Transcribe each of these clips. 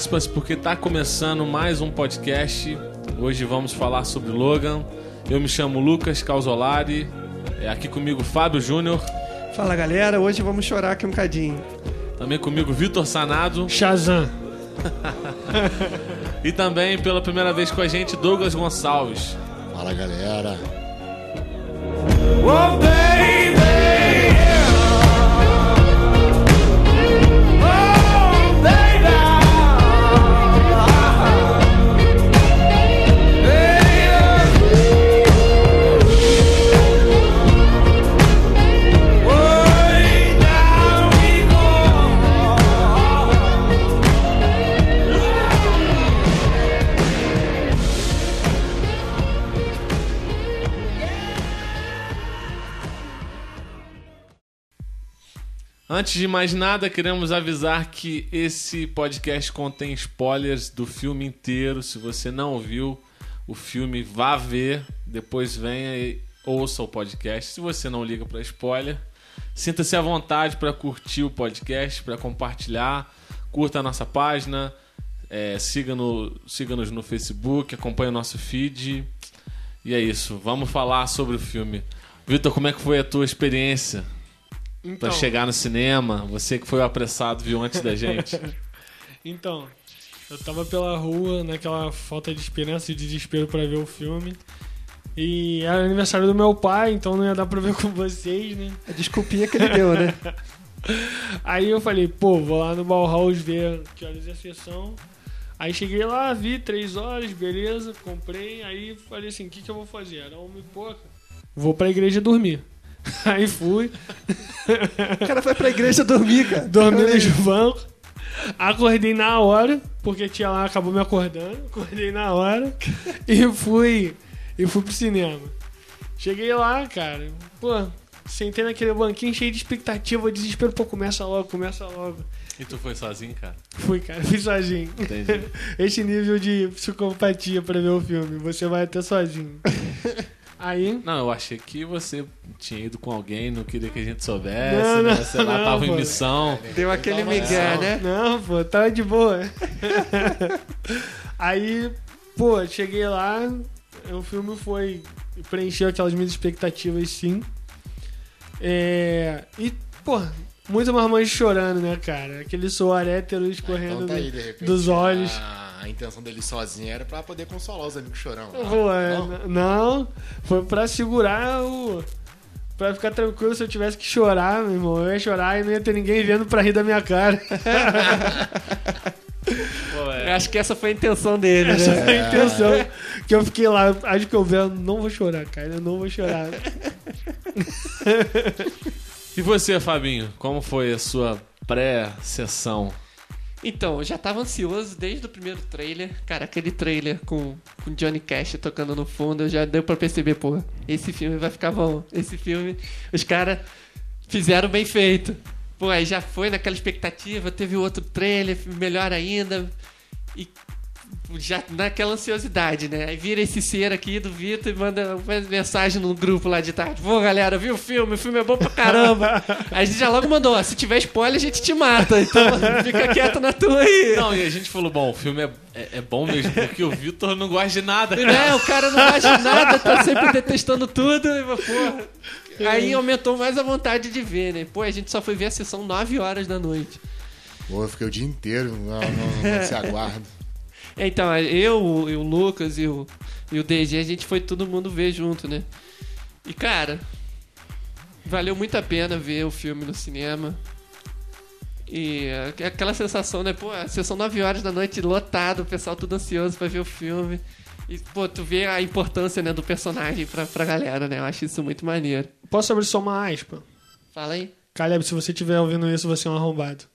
Aspas porque tá começando mais um podcast. Hoje vamos falar sobre Logan. Eu me chamo Lucas Causolari, é aqui comigo Fábio Júnior, Fala galera, hoje vamos chorar aqui um bocadinho. também comigo Vitor Sanado Shazam. e também pela primeira vez com a gente Douglas Gonçalves. Fala galera. Antes de mais nada, queremos avisar que esse podcast contém spoilers do filme inteiro. Se você não viu o filme, vá ver, depois venha e ouça o podcast. Se você não liga para spoiler, sinta-se à vontade para curtir o podcast, para compartilhar, curta a nossa página, é, siga no, siga-nos no Facebook, acompanhe o nosso feed. E é isso, vamos falar sobre o filme. Vitor, como é que foi a tua experiência? Pra Então, chegar no cinema, você que foi o apressado, viu antes da gente. então, eu tava pela rua naquela falta de esperança e desespero pra ver o filme. E era aniversário do meu pai, então não ia dar pra ver com vocês, né? A desculpinha que ele deu, né? Aí eu falei, pô, vou lá no Bauhaus ver que horas é a sessão. Aí cheguei lá, vi três horas, beleza, comprei. Aí falei assim, o que, que eu vou fazer? Era uma e pouca. Vou pra igreja dormir. Aí fui, O cara foi pra igreja dormir, cara. dormi nos bancos. Acordei na hora, porque tinha lá, acabou me acordando. Acordei na hora e fui, e fui pro cinema. Cheguei lá, cara, pô, sentei naquele banquinho cheio de expectativa, desespero, pô, começa logo, começa logo. e tu foi sozinho, cara? Fui, cara, fui sozinho. Entendi. Esse nível de psicopatia pra ver o filme, você vai até sozinho. Aí, Não, eu achei que você tinha ido com alguém, não queria que a gente soubesse, Não, né? não, Sei lá, não, tava em pô. missão. Deu aquele migué, né? não, pô, tava de boa. Aí, pô, cheguei lá, o filme foi. preencheu aquelas minhas expectativas, sim. É, e, pô, muita marmanjo chorando, né, cara? Aquele suor hétero escorrendo Então tá aí, repente, dos olhos. A, a intenção dele sozinho era pra poder consolar os amigos chorão. Pô, é, Não? não, foi pra segurar o. Pra ficar tranquilo se eu tivesse que chorar, meu irmão. Eu ia chorar e não ia ter ninguém vendo pra rir da minha cara. Pô, Eu é. acho que essa foi a intenção dele, Essa né? foi a intenção. Que eu fiquei lá, acho que eu vi, eu não vou chorar, cara. Eu não vou chorar. E você, Fabinho, como foi a sua pré-sessão? Então, eu já tava ansioso desde o primeiro trailer. Cara, aquele trailer com, com Johnny Cash tocando no fundo, já deu pra perceber, pô, esse filme vai ficar bom. Esse filme, os caras fizeram bem feito. Pô, aí já foi naquela expectativa, teve outro trailer, melhor ainda. E já naquela ansiosidade, né? Aí vira esse ser aqui do Vitor e manda uma mensagem no grupo lá de tarde. Pô, galera, viu o filme? O filme é bom pra caramba. Aí a gente já logo mandou, ó, se tiver spoiler, a gente te mata. Então fica quieto na tua aí. Não, e a gente falou, bom, o filme é, é, é bom mesmo, porque o Vitor não gosta de nada, cara. Né? O cara não gosta de nada, tá sempre detestando tudo. E, porra. Aí aumentou mais a vontade de ver, né? Pô, a gente só foi ver a sessão 9 horas da noite. Pô, eu fiquei o dia inteiro, não, não, não se aguardo. É, Então, eu, o, e o Lucas e o, e o DG, a gente foi todo mundo ver junto, né? E, cara, valeu muito a pena ver o filme no cinema. E é aquela sensação, né? Pô, a sessão 9 horas da noite lotado, o pessoal tudo ansioso pra ver o filme. E, pô, tu vê a importância, né, do personagem pra, pra galera, né? Eu acho isso muito maneiro. Posso abrir só uma aspa? Fala aí. Caleb, se você estiver ouvindo isso, você é um arrombado.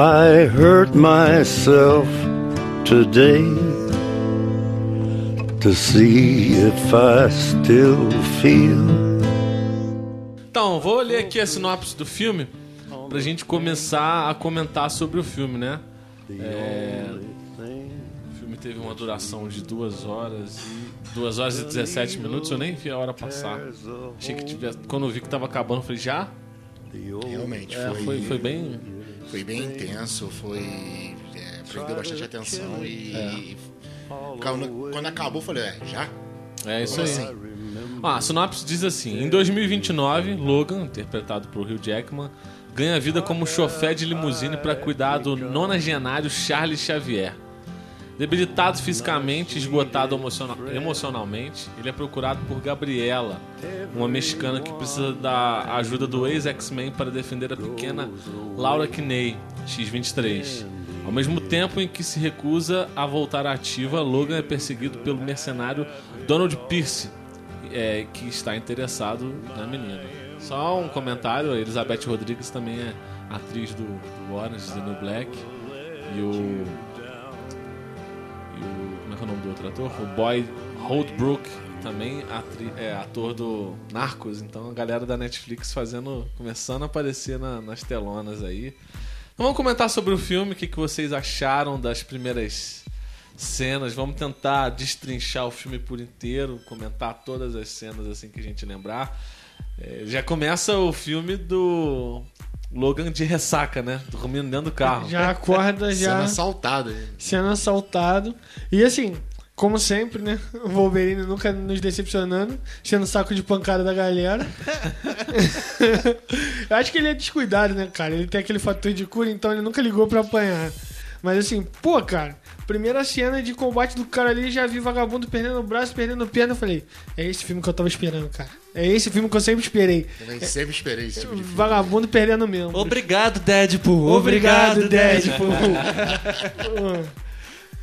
I hurt myself today to see if I still feel. Então, vou ler aqui a sinopse do filme. pra gente começar a comentar sobre o filme, né? É, o filme teve uma duração de 2 horas e 2 horas e 17 minutos, eu nem vi a hora passar. Achei que tivesse, quando eu vi que tava acabando, eu falei, já? Realmente, É, foi, foi bem. Foi bem intenso, foi. É, prendeu bastante atenção e. Quando, quando acabou, eu falei, é, já? É isso Como aí. assim? Ah, a sinopse diz assim: em 2029, Logan, interpretado por Hugh Jackman, ganha vida como chofé de limusine para cuidar do nonagenário Charles Xavier. Debilitado fisicamente esgotado emociona- emocionalmente, ele é procurado por Gabriela, uma mexicana que precisa da ajuda do ex-X-Men para defender a pequena Laura Kinney, X-23. Ao mesmo tempo em que se recusa a voltar à ativa, Logan é perseguido pelo mercenário Donald Pierce, é, que está interessado na menina. Só um comentário: a Elizabeth Rodrigues também é atriz do, do Orange the New Black. E o. O. Como é que é o nome do outro ator? O Boy Holdbrook, também atri, é, ator do Narcos. Então a galera da Netflix fazendo. começando a aparecer na- nas telonas aí. Então vamos comentar sobre o filme, o que, que vocês acharam das primeiras cenas. Vamos tentar destrinchar o filme por inteiro, comentar todas as cenas assim que a gente lembrar. É, já começa o filme do Logan de ressaca, né? Dormindo dentro do carro. Já acorda, já. Cena assaltada. sendo assaltado. E assim, como sempre, né? O Wolverine nunca nos decepcionando, sendo saco de pancada da galera. Eu acho que ele é descuidado, né, cara? Ele tem aquele fator de cura, então ele nunca ligou pra apanhar. Mas assim, pô, cara, primeira cena de combate do cara ali, já vi vagabundo perdendo o braço, perdendo perna. Eu falei, é esse filme que eu tava esperando, cara. É esse filme que eu sempre esperei. Também sempre esperei esse tipo de filme. Vagabundo perdendo mesmo. Obrigado, Deadpool. Obrigado, Obrigado, Deadpool. Deadpool.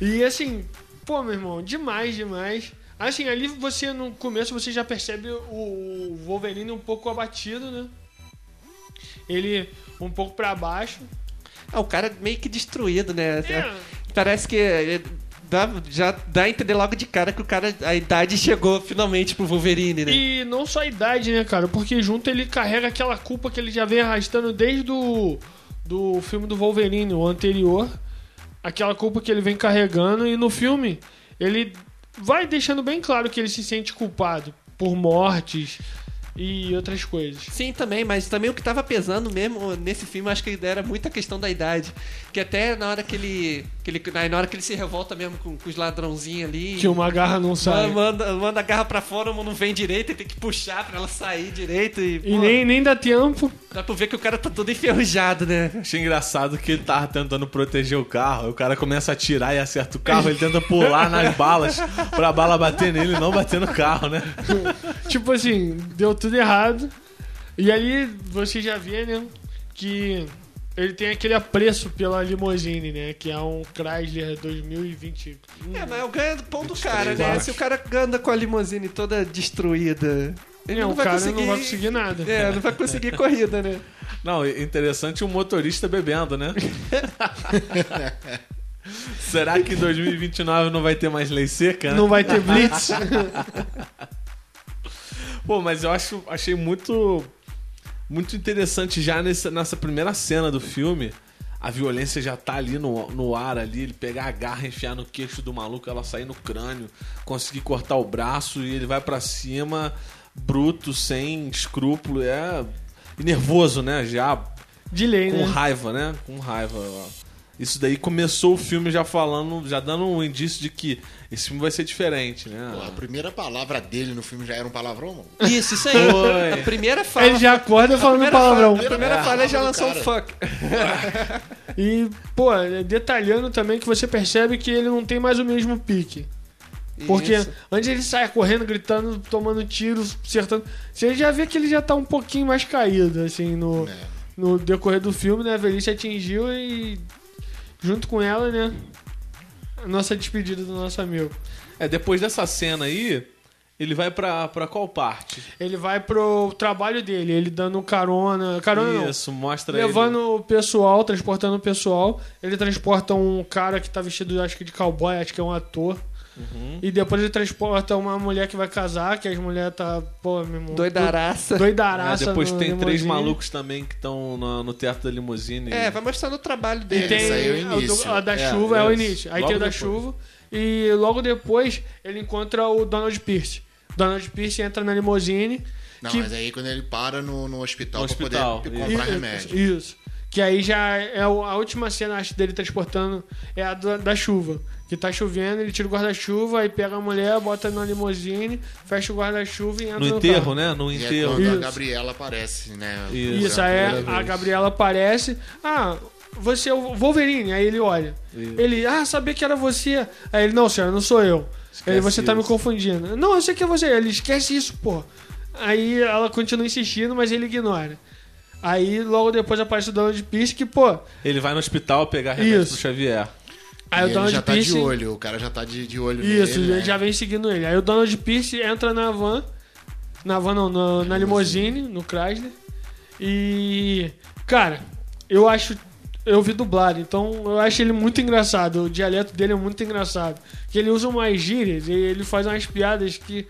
e assim, pô, meu irmão, demais, demais. Assim, ali você no começo você já percebe o Wolverine um pouco abatido, né? Ele um pouco pra baixo. Ah, o cara meio que destruído, né? É. Parece que é, dá- já dá a entender logo de cara que o cara, a idade chegou finalmente pro Wolverine, né? E não só a idade, né, cara? Porque junto ele carrega aquela culpa que ele já vem arrastando desde o do filme do Wolverine, o anterior. Aquela culpa que ele vem carregando. E no filme, ele vai deixando bem claro que ele se sente culpado por mortes e outras coisas. Sim, também, mas também o que tava pesando mesmo nesse filme, acho que era muita questão da idade. Que até na hora que ele. Que ele na hora que ele se revolta mesmo com, com os ladrãozinhos ali. Que uma garra não sai. Manda, manda a garra pra fora, não vem direito, ele tem que puxar pra ela sair direito. E, E pô, nem, nem dá tempo. dá pra ver que o cara tá todo enferrujado, né? Achei engraçado que ele tava tentando proteger o carro. aí O cara começa a atirar e acerta o carro. Ele tenta pular nas balas pra bala bater nele e não bater no carro, né? Tipo assim, deu tudo errado. E ali você já vê, né, que ele tem aquele apreço pela limousine, né, que é um Chrysler 2020. É, mas é o ganho do pão do cara, 23 né? Se o cara anda com a limusine toda destruída, ele É, não, o vai cara conseguir... não vai conseguir nada. É, não vai conseguir corrida, né? Não, interessante o motorista bebendo, né? Será que em 2029 não vai ter mais lei seca? né? Não vai ter blitz. Pô, mas eu acho, achei muito muito interessante já nessa, nessa primeira cena do filme. A violência já tá ali no, no ar ali, ele pegar a garra, enfiar no queixo do maluco, ela sair no crânio, conseguir cortar o braço e ele vai pra cima, bruto, sem escrúpulo, é e nervoso, né? Já De lei, com né? raiva, né? Com raiva. Isso daí começou o filme já falando, já dando um indício de que esse filme vai ser diferente, né? Pô, a primeira palavra dele no filme já era um palavrão, mano. Isso, isso aí. Foi. A primeira fala... Ele já acorda falando palavrão. Fala, a primeira É. fala ele já lançou um fuck. E, pô, detalhando também que você percebe que ele não tem mais o mesmo pique. Porque Isso. antes ele sai correndo, gritando, tomando tiro, acertando. Você já vê que ele já tá um pouquinho mais caído, assim, no, É. no decorrer do filme, né? A velhice atingiu e. Junto com ela, né? A nossa despedida do nosso amigo. É, depois dessa cena aí, ele vai pra, pra qual parte? Ele vai pro trabalho dele, ele dando carona. Carona não. Isso, mostra Levando ele. o pessoal, transportando o pessoal. Ele transporta um cara que tá vestido, acho que de cowboy, acho que é um ator. E depois ele transporta uma mulher que vai casar, que as mulheres tá, pô, meu irmão. Doidaraça. É, Doidaraça. depois no tem três limousine. malucos também que estão no, no teatro da limusine. É, vai mostrando o trabalho E dele. tem aí é o a do- início. a da É, chuva é o isso. início. Aí Logo tem o da depois. chuva. E logo depois ele encontra o Donald Pierce. Donald Pierce entra na limousine. Não, que... mas aí quando ele para no, no hospital No pra hospital, poder isso. comprar Isso, remédio. Isso. Que aí já é o- a última cena, acho, dele transportando é a da, da chuva. Que tá chovendo, ele tira o guarda-chuva, aí pega a mulher, bota na limousine, fecha o guarda-chuva e entra No no enterro, carro. né? No E é enterro. quando Isso. a Gabriela aparece, né? Isso. Isso, É a aí primeira a. Gabriela aparece. Ah, você é o Wolverine. Aí ele olha. Isso. Ele, ah, sabia que era você. Aí ele, não, senhora, não sou eu. aí você tá me isso. confundindo. Não, eu sei que é você. Ele esquece isso, pô. Aí ela continua insistindo, mas ele ignora. Aí logo depois aparece o Donald Pierce que, pô. Ele vai no hospital pegar remédio Isso. pro Xavier. Aí E o Donald já tá Pierce. de olho, o cara já tá de, de olho Isso, nele, ele né? já vem seguindo ele. Aí o Donald Pierce entra na van. Na van não, na, na limousine, no Chrysler. E. Cara, eu acho. Eu vi dublado, então eu acho ele muito engraçado. O dialeto dele é muito engraçado. Que ele usa umas gírias e ele faz umas piadas que.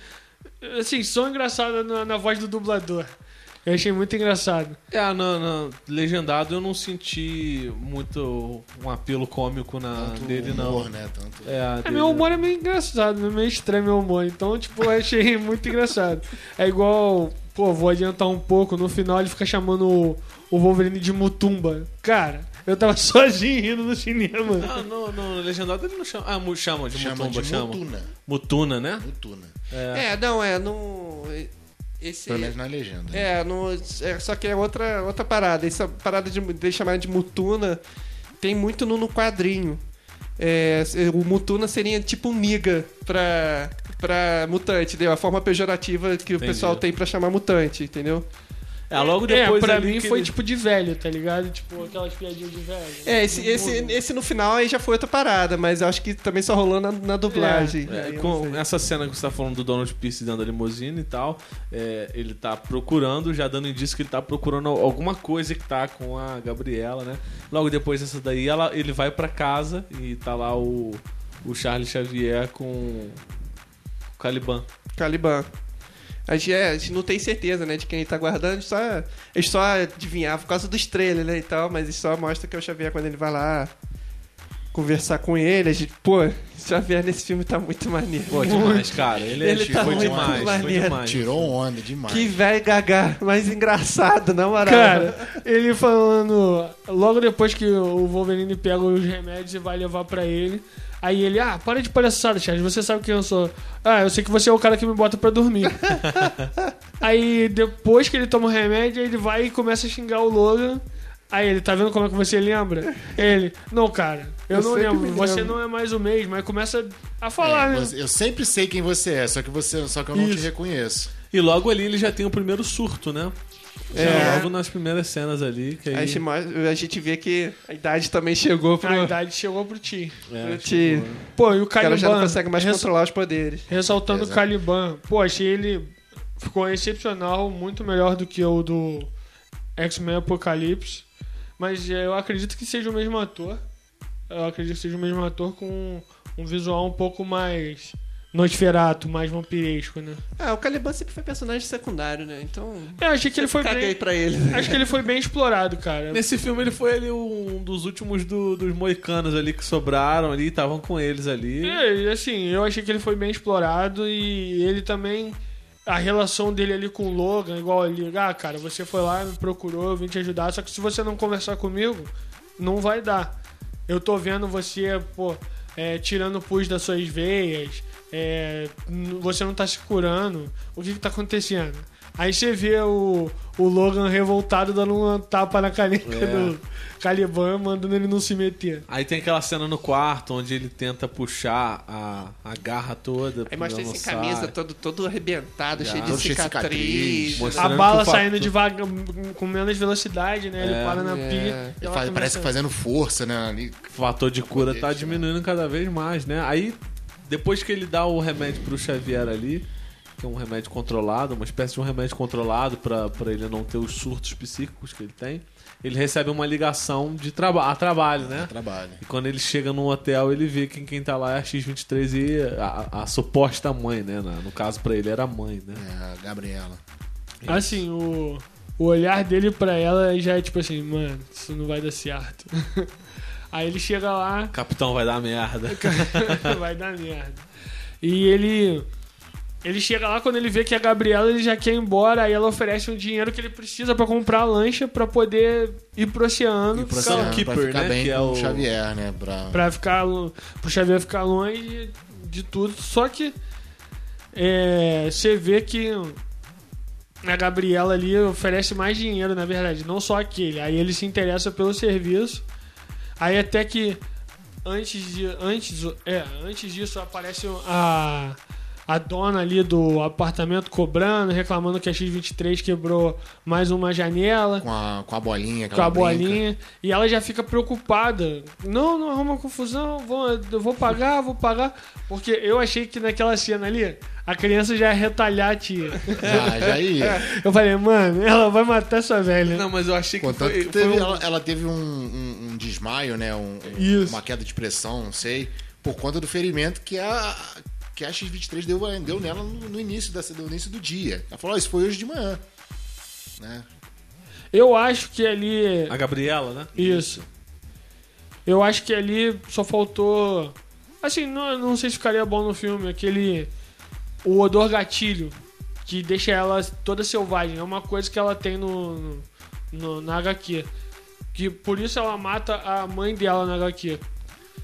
Assim, são engraçadas na, na voz do dublador. Eu achei muito engraçado. É, no, no legendado eu não senti muito um apelo cômico na, Tanto dele, humor, não. né? Tanto... É, É, dele- meu humor é meio engraçado, né? meio estranho meu humor. Então, tipo, eu achei muito engraçado. É igual, pô, vou adiantar um pouco. No final ele fica chamando o, o Wolverine de Mutumba. Cara, eu tava sozinho rindo no cinema. Ah, no, no legendado ele não chama. Ah, mu- chama de Chama Mutumba, de chama. Mutuna. Mutuna, né? Mutuna. É, não, é, no. Esse. Pelo menos na legenda. É, no, é, só que é outra, outra parada. Essa parada de, de chamar de Mutuna tem muito no, no quadrinho. É, o Mutuna seria tipo um miga pra, pra mutante, entendeu? A forma pejorativa que o Entendi. pessoal tem pra chamar mutante, entendeu? É, logo depois é, pra ali mim que foi ele- tipo de velho, tá ligado? Tipo, aquelas piadinhas de velho. É, esse, esse, esse no final aí já foi outra parada, mas eu acho que também só rolou na, na dublagem. É, não com essa cena que você tá falando do Donald Pierce dentro da limusine e tal, é, ele tá procurando, já dando indício que ele tá procurando alguma coisa que tá com a Gabriela, né? Logo depois dessa daí, ela, ele vai pra casa e tá lá o, o Charles Xavier com o Caliban. Caliban. A gente, é, a gente não tem certeza, né, de quem ele tá guardando, a gente só, a gente só adivinhava por causa do estrela, né, e tal, mas isso só mostra que é o Xavier quando ele vai lá conversar com ele, a gente, pô, o Xavier nesse filme tá muito maneiro. Pô, demais, cara. Ele, é- Ele tá foi muito demais, foi maneiro. demais. Tirou onda demais. Que velho gagá, mais engraçado, na moral. Cara, ele falando. Logo depois que o Wolverine pega os remédios e vai levar pra ele. Aí ele, ah, para de palhaçada, Charles. Você sabe quem eu sou. Ah, eu sei que você é o cara que me bota pra dormir. aí depois que ele toma o remédio, ele vai e começa a xingar o Logan. Aí ele, tá vendo como é que você lembra? Ele, não, cara, eu, Eu não lembro. me Você lembro." não é mais o mesmo. Aí começa a falar, É, né? eu sempre sei quem você é, só que você, só que eu não te reconheço. E logo ali ele já tem o primeiro surto, né? É. logo nas primeiras cenas ali. Que aí, a gente, a gente vê que a idade também chegou pro, A idade chegou pro ti. é, pro Ti. Pô, e o O cara Caliban... já não consegue mais res- controlar os poderes. Ressaltando o. Caliban. Pô, achei ele ficou excepcional, muito melhor do que o do X-Men Apocalipse. Mas é, eu acredito que seja o mesmo ator. Eu acredito que seja o mesmo ator com um visual um pouco mais Nosferato, mais vampiresco, né? Ah, o Caliban sempre foi personagem secundário, né? Então. Eu achei que ele foi Caguei bem. pra ele. Acho que ele foi bem explorado, cara. Nesse filme ele foi ali um dos últimos do- dos moicanos ali que sobraram ali, estavam com eles ali. É, e assim, eu achei que ele foi bem explorado e ele também. A relação dele ali com o Logan, igual ele, ah, cara, você foi lá, me procurou, eu vim te ajudar, só que se você não conversar comigo, não vai dar. Eu tô vendo você, pô, é, tirando pus das suas veias, é, você não tá se curando, o que que tá acontecendo? Aí você vê o, o Logan revoltado dando uma tapa na caneca É. do Caliban, mandando ele não se meter. Aí tem aquela cena no quarto onde ele tenta puxar a, a garra toda. Aí mostra ele sem camisa, todo, todo arrebentado, cheio de todo cheio de cicatriz. cicatriz. A bala saindo devagar, com menos velocidade, né? Ele É. para na É. pia. e Ele faz- parece que fazendo força, né? Ali. O fator de cura tá Poderes, diminuindo cada vez mais, né? Aí, depois que ele dá o remédio pro Xavier ali, que é um remédio controlado, uma espécie de um remédio controlado pra pra ele não ter os surtos psíquicos que ele tem. Ele recebe uma ligação de traba a trabalho, né? Trabalho. E quando ele chega num hotel, ele vê que quem tá lá é a X23 e a, a suposta mãe, né? No caso, pra ele era a mãe, né? É, a Gabriela. Assim, o, o olhar dele pra ela já é tipo assim, mano, isso não vai dar certo. Aí ele chega lá, Capitão vai dar merda. vai dar merda. E ele. Ele chega lá, quando ele vê que a Gabriela ele já quer ir embora, aí ela oferece um dinheiro que ele precisa pra comprar a lancha pra poder ir pro oceano. E pro ficar- oceano, Keeper, pra ficar né, bem que é com o- o Xavier, né? Pra... Pra ficar. pro Xavier ficar longe de tudo. Só que. é, você vê que. A Gabriela ali oferece mais dinheiro, na verdade, não só aquele. Aí ele se interessa pelo serviço. Aí até que antes de antes é, antes disso aparece a a dona ali do apartamento cobrando, reclamando que a X23 quebrou mais uma janela Com a, com a bolinha. com a brinca. bolinha e ela já fica preocupada. Não, não arruma confusão, vou, eu vou pagar, vou pagar. Porque eu achei que naquela cena ali, a criança já ia retalhar a tia. Já, já ia. Eu falei, mano, ela vai matar essa velha. Não, mas eu achei que Contanto foi, que teve- foi um- ela, ela teve um, um- um desmaio, né? Um- um- Isso. uma queda de pressão, não sei, por conta do ferimento que a, que a X23 deu, deu nela no, no início, dessa, no início do dia. Ela falou: "Ó, Isso foi hoje de manhã. Né? Eu acho que ali. a Gabriela, né? Isso. Eu acho que ali só faltou. Assim, não, não sei se ficaria bom no filme, aquele. O odor gatilho, que deixa ela toda selvagem. É uma coisa que ela tem no, no- no- na HQ. Que por isso ela mata a mãe dela na HQ.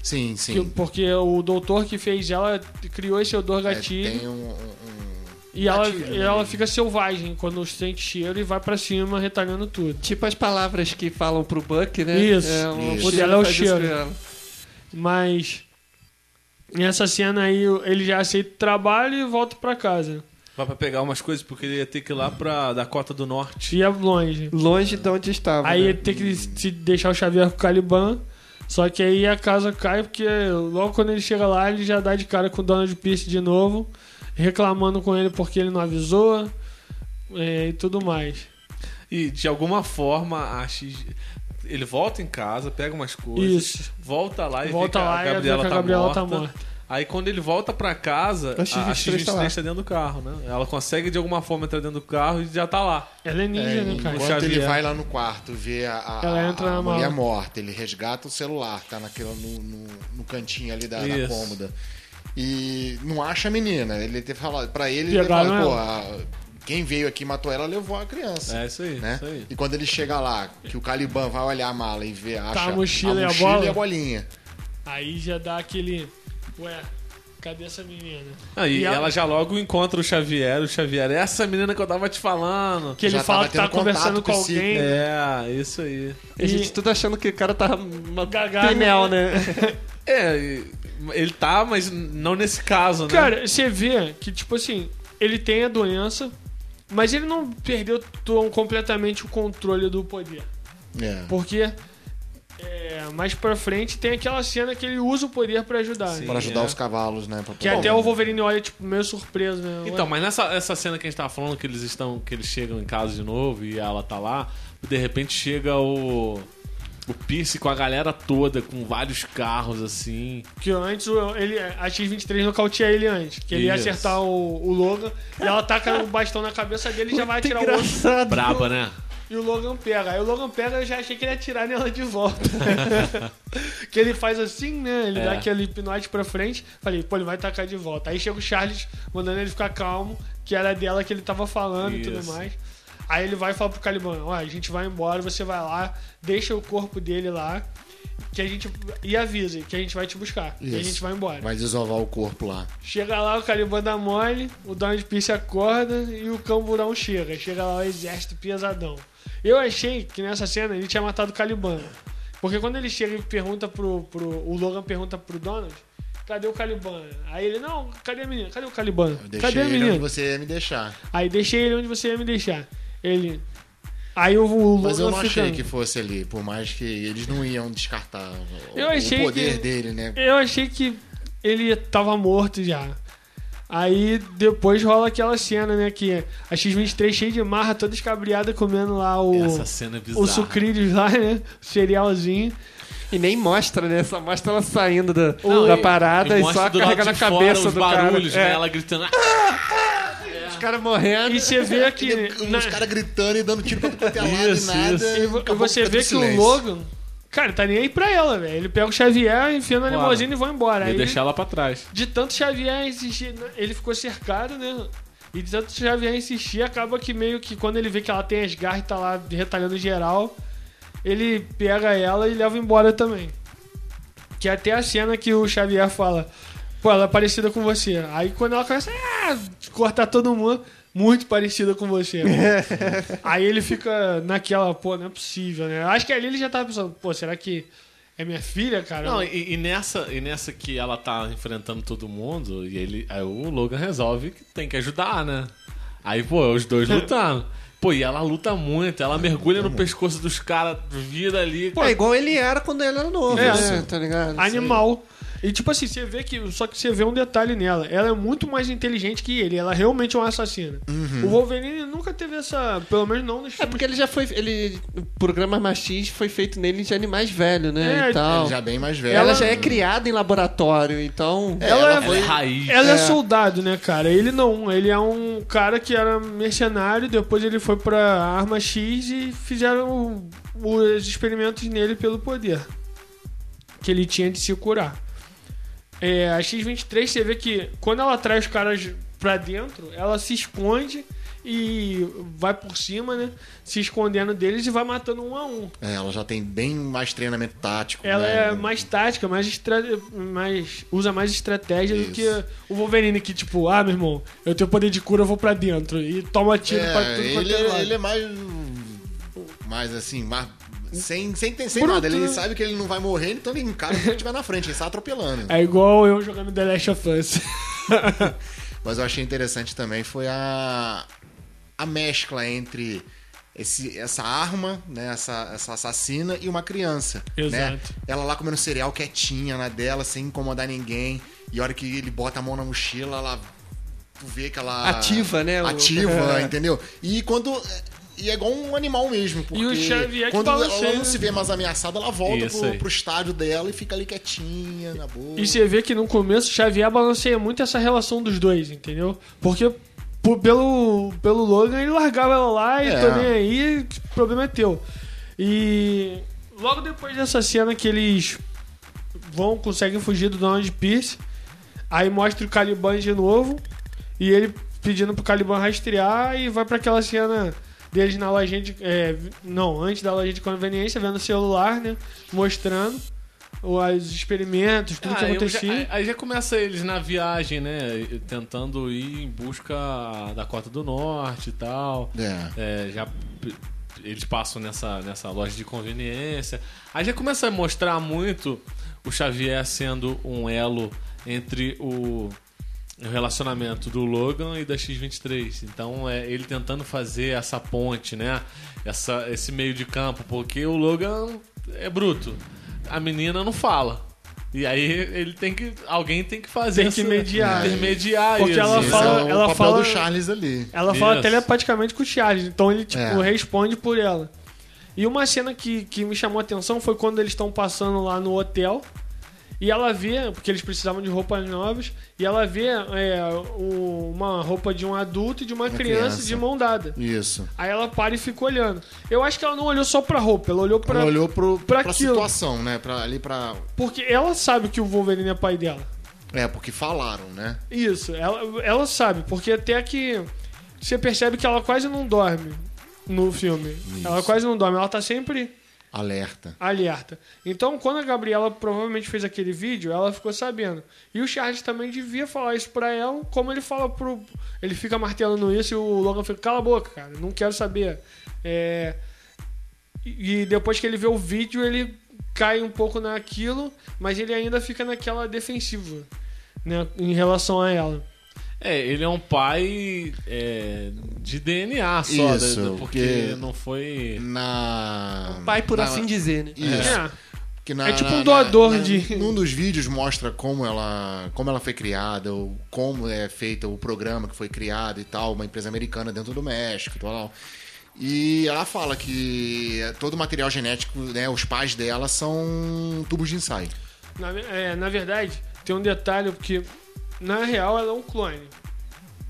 Sim, Que- sim. porque o doutor que fez ela criou esse odor É, gatilho. tem um, um- um- e ela, gatilho, e né? ela fica selvagem quando sente cheiro e vai pra cima retalhando tudo. Tipo as palavras que falam pro Buck, né? Isso. um Isso. O dela é o cheiro. Mas nessa cena aí ele já aceita o trabalho e volta pra casa. Vai pra pegar umas coisas, porque ele ia ter que ir lá pra Dakota do Norte. Ia longe. Longe de onde estava. Aí né? ia ter que se deixar o Xavier com o Caliban. Só que aí a casa cai, porque logo quando ele chega lá, ele já dá de cara com o Donald Pierce de novo, reclamando com ele porque ele não avisou é, e tudo mais. E de alguma forma, a X. Ele volta em casa, pega umas coisas, Isso. volta lá e Volta vê lá a e Gabriela, que a tá, Gabriela morta. tá morta. Aí quando ele volta pra casa, A a X23 X23 tá tá, dentro do carro, né? Ela consegue de alguma forma entrar dentro do carro e já tá lá. Ela é ninja, É, né, cara? o enquanto ele Xavier. vai lá no quarto ver a, a, Ela a- entra a na mulher mala. morta, ele resgata o celular, tá naquela, no, no, no cantinho ali da, da cômoda. E não acha a menina. Ele ter falado, pra ele, ele fala, pô, a- quem veio aqui e matou ela levou a criança. É isso aí, né? isso aí. E quando ele chega lá, que o Caliban vai olhar a mala e vê, acha Tá a mochila e a bola? e a bolinha. Aí já dá aquele. Ué, cadê essa menina? Ah, e E ela... ela- já logo encontra o Xavier. O Xavier é essa menina que eu tava te falando. Que ele Já fala que tá conversando com com alguém. É, isso aí. A gente tudo achando que o cara tava uma Gagá, pinel, né? É, e- ele tá, mas não nesse caso, né? Cara, você vê que, tipo assim, ele tem a doença, mas ele não perdeu tão completamente o controle do poder. É. Porque é, mais pra frente tem aquela cena que ele usa o poder pra ajudar. Sim. né? Pra ajudar é. os cavalos, né? pra Que poder- até o Wolverine olha, tipo, meio surpreso, né? Então, Ué, mas nessa essa cena que a gente tava falando, que eles estão. que eles chegam em casa de novo e ela tá lá, de repente chega o. O Pierce com a galera toda, com vários carros assim. Que antes ele, a X-23 nocauteia ele antes. Que ele ia acertar o, o Logan. E ela taca o bastão na cabeça dele e já vai atirar o outro. Engraçado. Braba, né? E o Logan pega. Aí o Logan pega, eu já achei que ele ia atirar nela de volta. que ele faz assim, né? Ele É. dá aquele hipnote pra frente. Falei, pô, ele vai tacar de volta. Aí chega o Charles mandando ele ficar calmo, que era dela que ele tava falando e tudo Isso. mais. Aí ele vai e fala pro Caliban, ó, a gente vai embora, você vai lá, deixa o corpo dele lá, que a gente. E avisa que a gente vai te buscar. E a Isso. gente vai embora. Vai desovar o corpo lá. Chega lá, o Caliban dá mole, o Donald Pierce acorda e o camburão chega. Chega lá o exército pesadão. Eu achei que nessa cena ele tinha matado o Caliban. Porque quando ele chega e pergunta pro, pro. O Logan pergunta pro Donald. Cadê o Caliban? Aí ele, não, cadê a menina? Cadê o Caliban? Eu Cadê a menina? onde você ia me deixar. Aí deixei ele onde você ia me deixar. Ele. Aí o, o Mas eu não fica- achei que fosse ali, por mais que eles não iam descartar o, Eu achei o poder que- dele, né? Eu achei que ele tava morto já. Aí depois rola aquela cena, né? Que a X-23 cheia de marra, toda escabriada, comendo lá o, Essa cena é bizarra. o sucrilhos lá, né? O cerealzinho. E nem mostra, né? Só mostra ela saindo da, Não, da e- parada e, só do lado carregando a de fora cabeça os do barulhos, cara. né? É, Ela gritando. "Ah!" Os caras morrendo. E você vê que. na- Os caras gritando e dando tiro pra tudo é lado Isso, e nada. isso. E você vê que o silêncio. Logan. Cara, tá nem aí pra ela, velho. Ele pega o Xavier, enfia na Bora. limusine e vai embora. E Aí, deixar ela pra trás. de tanto Xavier insistir, ele ficou cercado, né? E de tanto Xavier insistir, acaba que meio que quando ele vê que ela tem as garras e tá lá retalhando geral, ele pega ela e leva embora também. Que é até a cena que o Xavier fala, pô, ela é parecida com você. Aí quando ela começa a cortar todo mundo, muito parecida com você. Aí ele fica naquela, pô, não é possível, né? Acho que ali ele já tava pensando, pô, será que é minha filha, cara? Não, e, e nessa, e nessa que ela tá enfrentando todo mundo, e ele, aí o Logan resolve que tem que ajudar, né? Aí, pô, os dois lutando. Pô, e ela luta muito, ela mergulha no pescoço dos caras, vira ali. É igual ele era quando ele era novo. É, né? É, tá ligado? animal. E tipo assim, você vê que. Só que você vê um detalhe nela. Ela é muito mais inteligente que ele. Ela realmente é uma assassina. O Wolverine nunca teve essa. Pelo menos não nos É filmes. porque ele já foi. Ele, o programa Machis foi feito nele de animais velho, né? É, e tal. Ele já bem mais velho. Ela já é criada em laboratório, então. É, ela, ela é- Ela é raiz. ela é soldado, né, cara? Ele não. Ele é um cara que era mercenário. Depois ele foi pra Arma X e fizeram os experimentos nele pelo poder que ele tinha de se curar. É, a X-23, você vê que quando ela traz os caras pra dentro, ela se esconde e vai por cima, né? Se escondendo deles e vai matando um a um. É, ela já tem bem mais treinamento tático. Ela né? é mais tática, mais, estra... mais usa mais estratégia do Isso. que o Wolverine, que tipo, ah, meu irmão, eu tenho poder de cura, eu vou pra dentro. E toma tiro É, pra tudo ele, é lado. ele é mais. Mais assim, mais, sem, sem, sem, Bruto, nada. Ele né? sabe que ele não vai morrer, então ele encara o que tiver na frente, ele sai atropelando. É igual eu jogando The Last of Us. Mas eu achei interessante também foi a, a mescla entre esse, essa arma, né, essa, essa assassina e uma criança. Né? Exato. Ela lá comendo cereal quietinha na dela, sem incomodar ninguém. E a hora que ele bota a mão na mochila, ela tu vê que ela Ativa, né, o- Ativa, entendeu? E quando e é igual um animal mesmo, porque E o Xavier que quando ela não se vê mais ameaçada, ela volta pro, pro estádio dela e fica ali quietinha, na boa. E você vê que no começo o Xavier balanceia muito essa relação dos dois, entendeu? Porque por- pelo, pelo Logan ele largava ela lá e É. tô nem aí, o problema é teu. E logo depois dessa cena que eles vão, conseguem fugir do Donald Pierce, aí mostra o Caliban de novo e ele pedindo pro Caliban rastrear e vai pra aquela cena deles na lojinha de. é, não, antes da loja de conveniência, vendo o celular, né? Mostrando os experimentos, tudo que Ah, já- acontecia. aí- aí já começa eles na viagem, né? Tentando ir em busca da Cota do Norte e tal. É. É, já eles passam nessa, nessa loja de conveniência. Aí já começa a mostrar muito o Xavier sendo um elo entre o, o relacionamento do Logan e da X-23. Então é ele tentando fazer essa ponte, né? Essa, esse meio de campo, porque o Logan é bruto. A menina não fala. E aí ele tem que. Alguém tem que fazer Tem que mediar. intermediar Porque isso. ela fala- é ela fala- do Charles ali. Ela fala Isso. telepaticamente com o Charles, então ele tipo É. responde por ela. E uma cena que, que me chamou a atenção foi quando eles estão passando lá no hotel e ela vê, porque eles precisavam de roupas novas, e ela vê é, o- uma roupa de um adulto e de uma, criança, criança. de mão dada. Isso. Aí ela para e fica olhando. Eu acho que ela não olhou só pra roupa, ela olhou pra. Ela olhou pro, pra pra, aquilo. situação, né? Pra, ali pra. Porque ela sabe que o Wolverine é pai dela. É, porque falaram, né? Isso, ela, ela sabe, porque até que você percebe que ela quase não dorme no filme. Ela quase não dorme, ela tá sempre Alerta. alerta. Então, quando a Gabriela provavelmente fez aquele vídeo, ela ficou sabendo. E o Charles também devia falar isso pra ela, como ele fala pro. Ele fica martelando isso e o Logan fica, cala a boca, cara, não quero saber. É, E depois que ele vê o vídeo, ele cai um pouco naquilo, mas ele ainda fica naquela defensiva, né, em relação a ela. É, ele é um pai é, de DNA só, Isso, da- da- porque não foi. Na. Pai, por na- assim dizer, né? Isso. É. Que na- É tipo na- um doador na- de- Num dos vídeos mostra como ela, como ela foi criada, ou como é feita o programa que foi criado e tal, uma empresa americana dentro do México e tal. E ela fala que todo o material genético, né, os pais dela são tubos de ensaio. Na, é, na verdade, tem um detalhe, porque na real ela é um clone.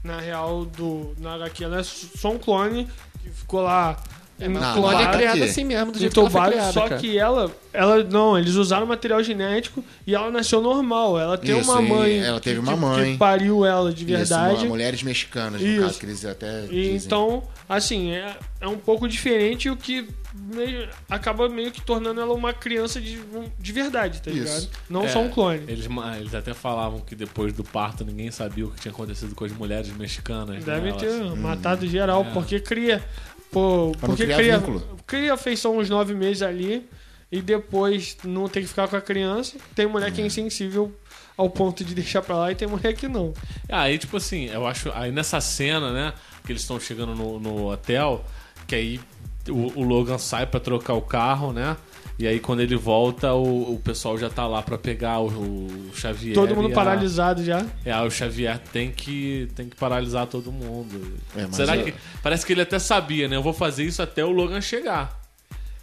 Na real, do, na HQ ela é só um clone que ficou lá. É, mas Não, clone é aqui- criado assim mesmo, do jeito que ela criada, só cara. que ela, ela. Não, eles usaram material genético e ela nasceu normal. Ela tem Isso, uma mãe. ela teve que, uma mãe. Que pariu ela de Isso, verdade. uma- mulheres mexicanas, no Isso. caso, que eles até E dizem. então, assim, é, é um pouco diferente o que meio- acaba meio que tornando ela uma criança de, de verdade, tá Isso. ligado? Não É, só um clone. Eles, eles até falavam que depois do parto ninguém sabia o que tinha acontecido com as mulheres mexicanas. né? Deve Elas- ter matado geral, porque cria. Pô, Pra porque cria, vínculo. cria afeição uns nove meses ali e depois não tem que ficar com a criança. Tem mulher que é insensível ao ponto de deixar pra lá e tem mulher que não. Aí, tipo assim, eu acho. Aí nessa cena, né? Que eles estão chegando no, no hotel, que aí o, o Logan sai pra trocar o carro, né? E aí quando ele volta, o, o pessoal já tá lá pra pegar o, o Xavier. Todo mundo a- paralisado já. É, o Xavier tem que, tem que paralisar todo mundo. É, mas Será eu- que. Parece que ele até sabia, né? Eu vou fazer isso até o Logan chegar.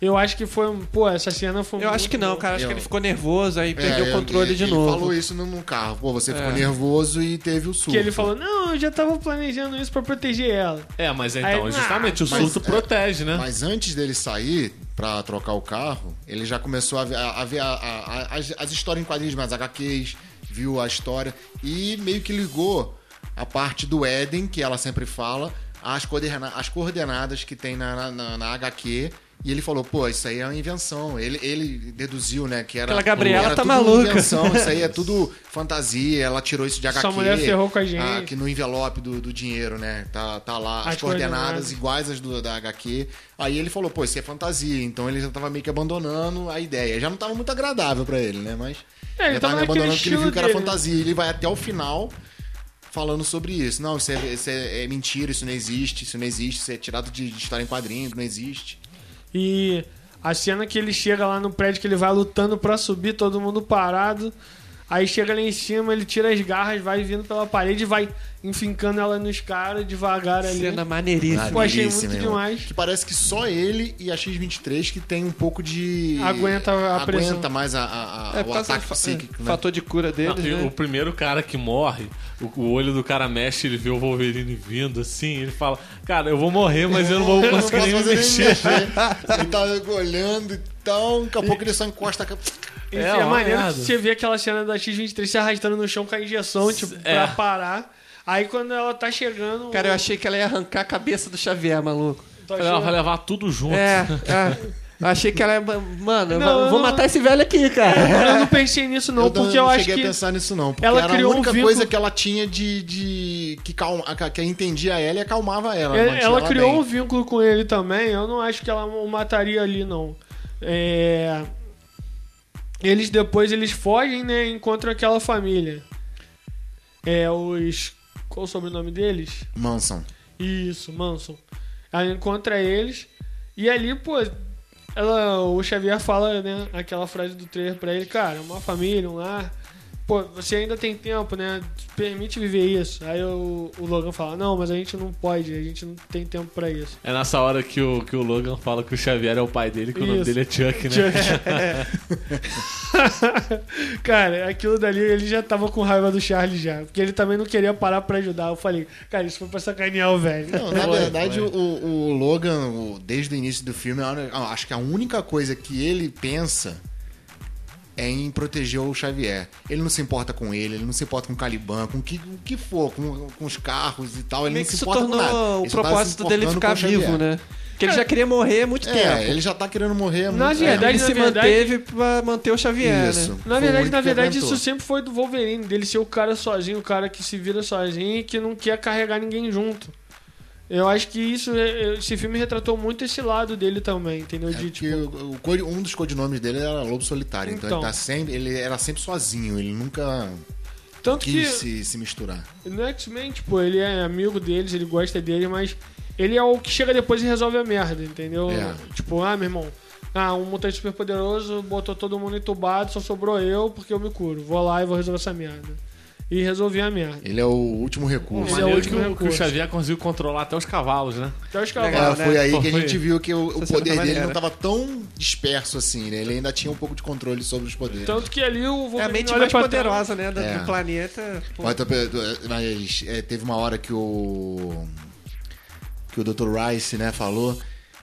Eu acho que foi. um- Pô, essa cena foi. Eu acho que não, cara. Acho que ele ficou nervoso, aí perdeu É, o controle ele, de ele novo. falou isso no, no carro. Pô, você ficou É. nervoso e teve o surto. Que ele falou: Não, eu já tava planejando isso pra proteger ela. É, mas então, Aí, justamente, o mas, surto é, protege, né? Mas antes dele sair pra trocar o carro, ele já começou a ver, a, a ver a- a- a- as, as histórias em quadrinhos, mais HQs, viu a história e meio que ligou a parte do Éden, que ela sempre fala, às coordena- as coordenadas que tem na, na, na- na HQ. E ele falou, pô, isso aí é uma invenção. Ele, ele deduziu, né, que era. Aquela Gabriela era tá maluca. Invenção, isso aí é tudo fantasia. Ela tirou isso de HQ. Essa mulher ferrou com a gente. ah, que no envelope do, do dinheiro, né? Tá, tá lá as, As coordenadas, coordenadas. iguais às do, da HQ. Aí ele falou, pô, isso é fantasia. Então ele já tava meio que abandonando a ideia. Já não tava muito agradável pra ele, né? Mas É, ele já tava tava abandonando porque ele viu que era dele, fantasia. Ele vai até o final falando sobre isso. Não, isso é, isso é- é mentira, isso não existe, isso não existe, isso é tirado de, de história em quadrinhos, não existe. E a cena que ele chega lá no prédio, que ele vai lutando pra subir, todo mundo parado. Aí chega lá em cima, ele tira as garras, vai vindo pela parede e vai enfincando ela nos caras devagar ali. Cena maneiríssima. Pô, achei muito irmão. demais. Que parece que só ele e a X-23 que tem um pouco de... Aguenta a pressão. Aguenta mais a, a- a- É, o ataque do psíquico, é, né? fator de cura Não, deles, e né? O primeiro cara que morre, o, o olho do cara mexe, ele vê o Wolverine vindo assim, ele fala: Cara, eu vou morrer, mas eu não vou Eu não conseguir nem me mexer. mexer. Ele tá olhando e tal, daqui a pouco ele só encosta. A- E É, é, maneiro que você vê aquela cena da X-23 se arrastando no chão com a injeção, tipo, É. pra parar. Aí quando ela tá chegando. Cara, eu achei que ela ia arrancar a cabeça do Xavier, maluco. Tô Ela vai levar tudo junto. É, é. Eu achei que ela ia. Mano, eu Não, vou- vou eu- matar esse velho aqui, cara. Eu não pensei nisso, não, porque eu, não acho cheguei que. a pensar nisso, não. Porque ela era a criou um única vínculo- coisa que ela tinha de. de que, calma, que entendia ela e acalmava ela. Ela, mantinha ela criou bem. um vínculo com ele também. Eu não acho que ela o mataria ali, não. É, Eles depois eles fogem, né? e Encontram aquela família. É os. Qual o sobrenome deles? Manson. Isso, Manson. Ela encontra eles. E ali, pô, ela, o Xavier fala, né, aquela frase do trailer pra ele, cara, uma família, um lar. Pô, você ainda tem tempo, né? Permite viver isso. Aí o, o Logan fala, não, mas a gente não pode, a gente não tem tempo pra isso. É nessa hora que o, que o Logan fala que o Xavier é o pai dele, que o nome Isso. dele é Chuck, né? cara, aquilo dali ele já tava com raiva do Charlie já. Porque ele também não queria parar pra ajudar. Eu falei, cara, isso foi pra sacanear o velho. Não, na verdade. O, o Logan, desde o início do filme, eu acho que a única coisa que ele pensa é em proteger o Xavier. Ele não se importa com ele, ele não se importa com o Caliban, com o que, o que for, com, com os carros e tal. Ele Meio não se isso importa com nada. tornou o Ele tá propósito dele ficar vivo, né? Porque ele já queria morrer há muito É, tempo. ele já tá querendo morrer há Na muito verdade, ele na se verdade- manteve pra manter o Xavier, Isso. né? Na verdade, na verdade, isso sempre foi do Wolverine, dele ser o cara sozinho, o cara que se vira sozinho e que não quer carregar ninguém junto. Eu acho que isso, é- esse filme retratou muito esse lado dele também, entendeu? É De, tipo, o- o um dos codinomes dele era Lobo Solitário, então, Então. ele, tá sempre, ele era sempre sozinho, ele nunca tanto que quis se, se misturar. no X-Men, tipo, ele é amigo deles, ele gosta deles, mas ele é o que chega depois e resolve a merda, entendeu? É. Tipo, ah, meu irmão, Ah, um mutante super poderoso botou todo mundo entubado, só sobrou eu porque eu me curo. Vou lá e vou resolver essa merda. E resolvi a merda. Ele é o último recurso. Ele é o último que, o, que o recurso. Xavier conseguiu controlar até os cavalos, né? Até os É, cavalos. né? foi aí Pô, que a foi- gente viu que o, o poder dele não maneira. estava tão disperso assim, né? Ele ainda tinha um pouco de controle sobre os poderes. Tanto que ali o É a Wolverine mente mais poderosa, né, do, É. do planeta. Mas, mas, é, teve uma hora que o que o Dr. Rice, né, falou.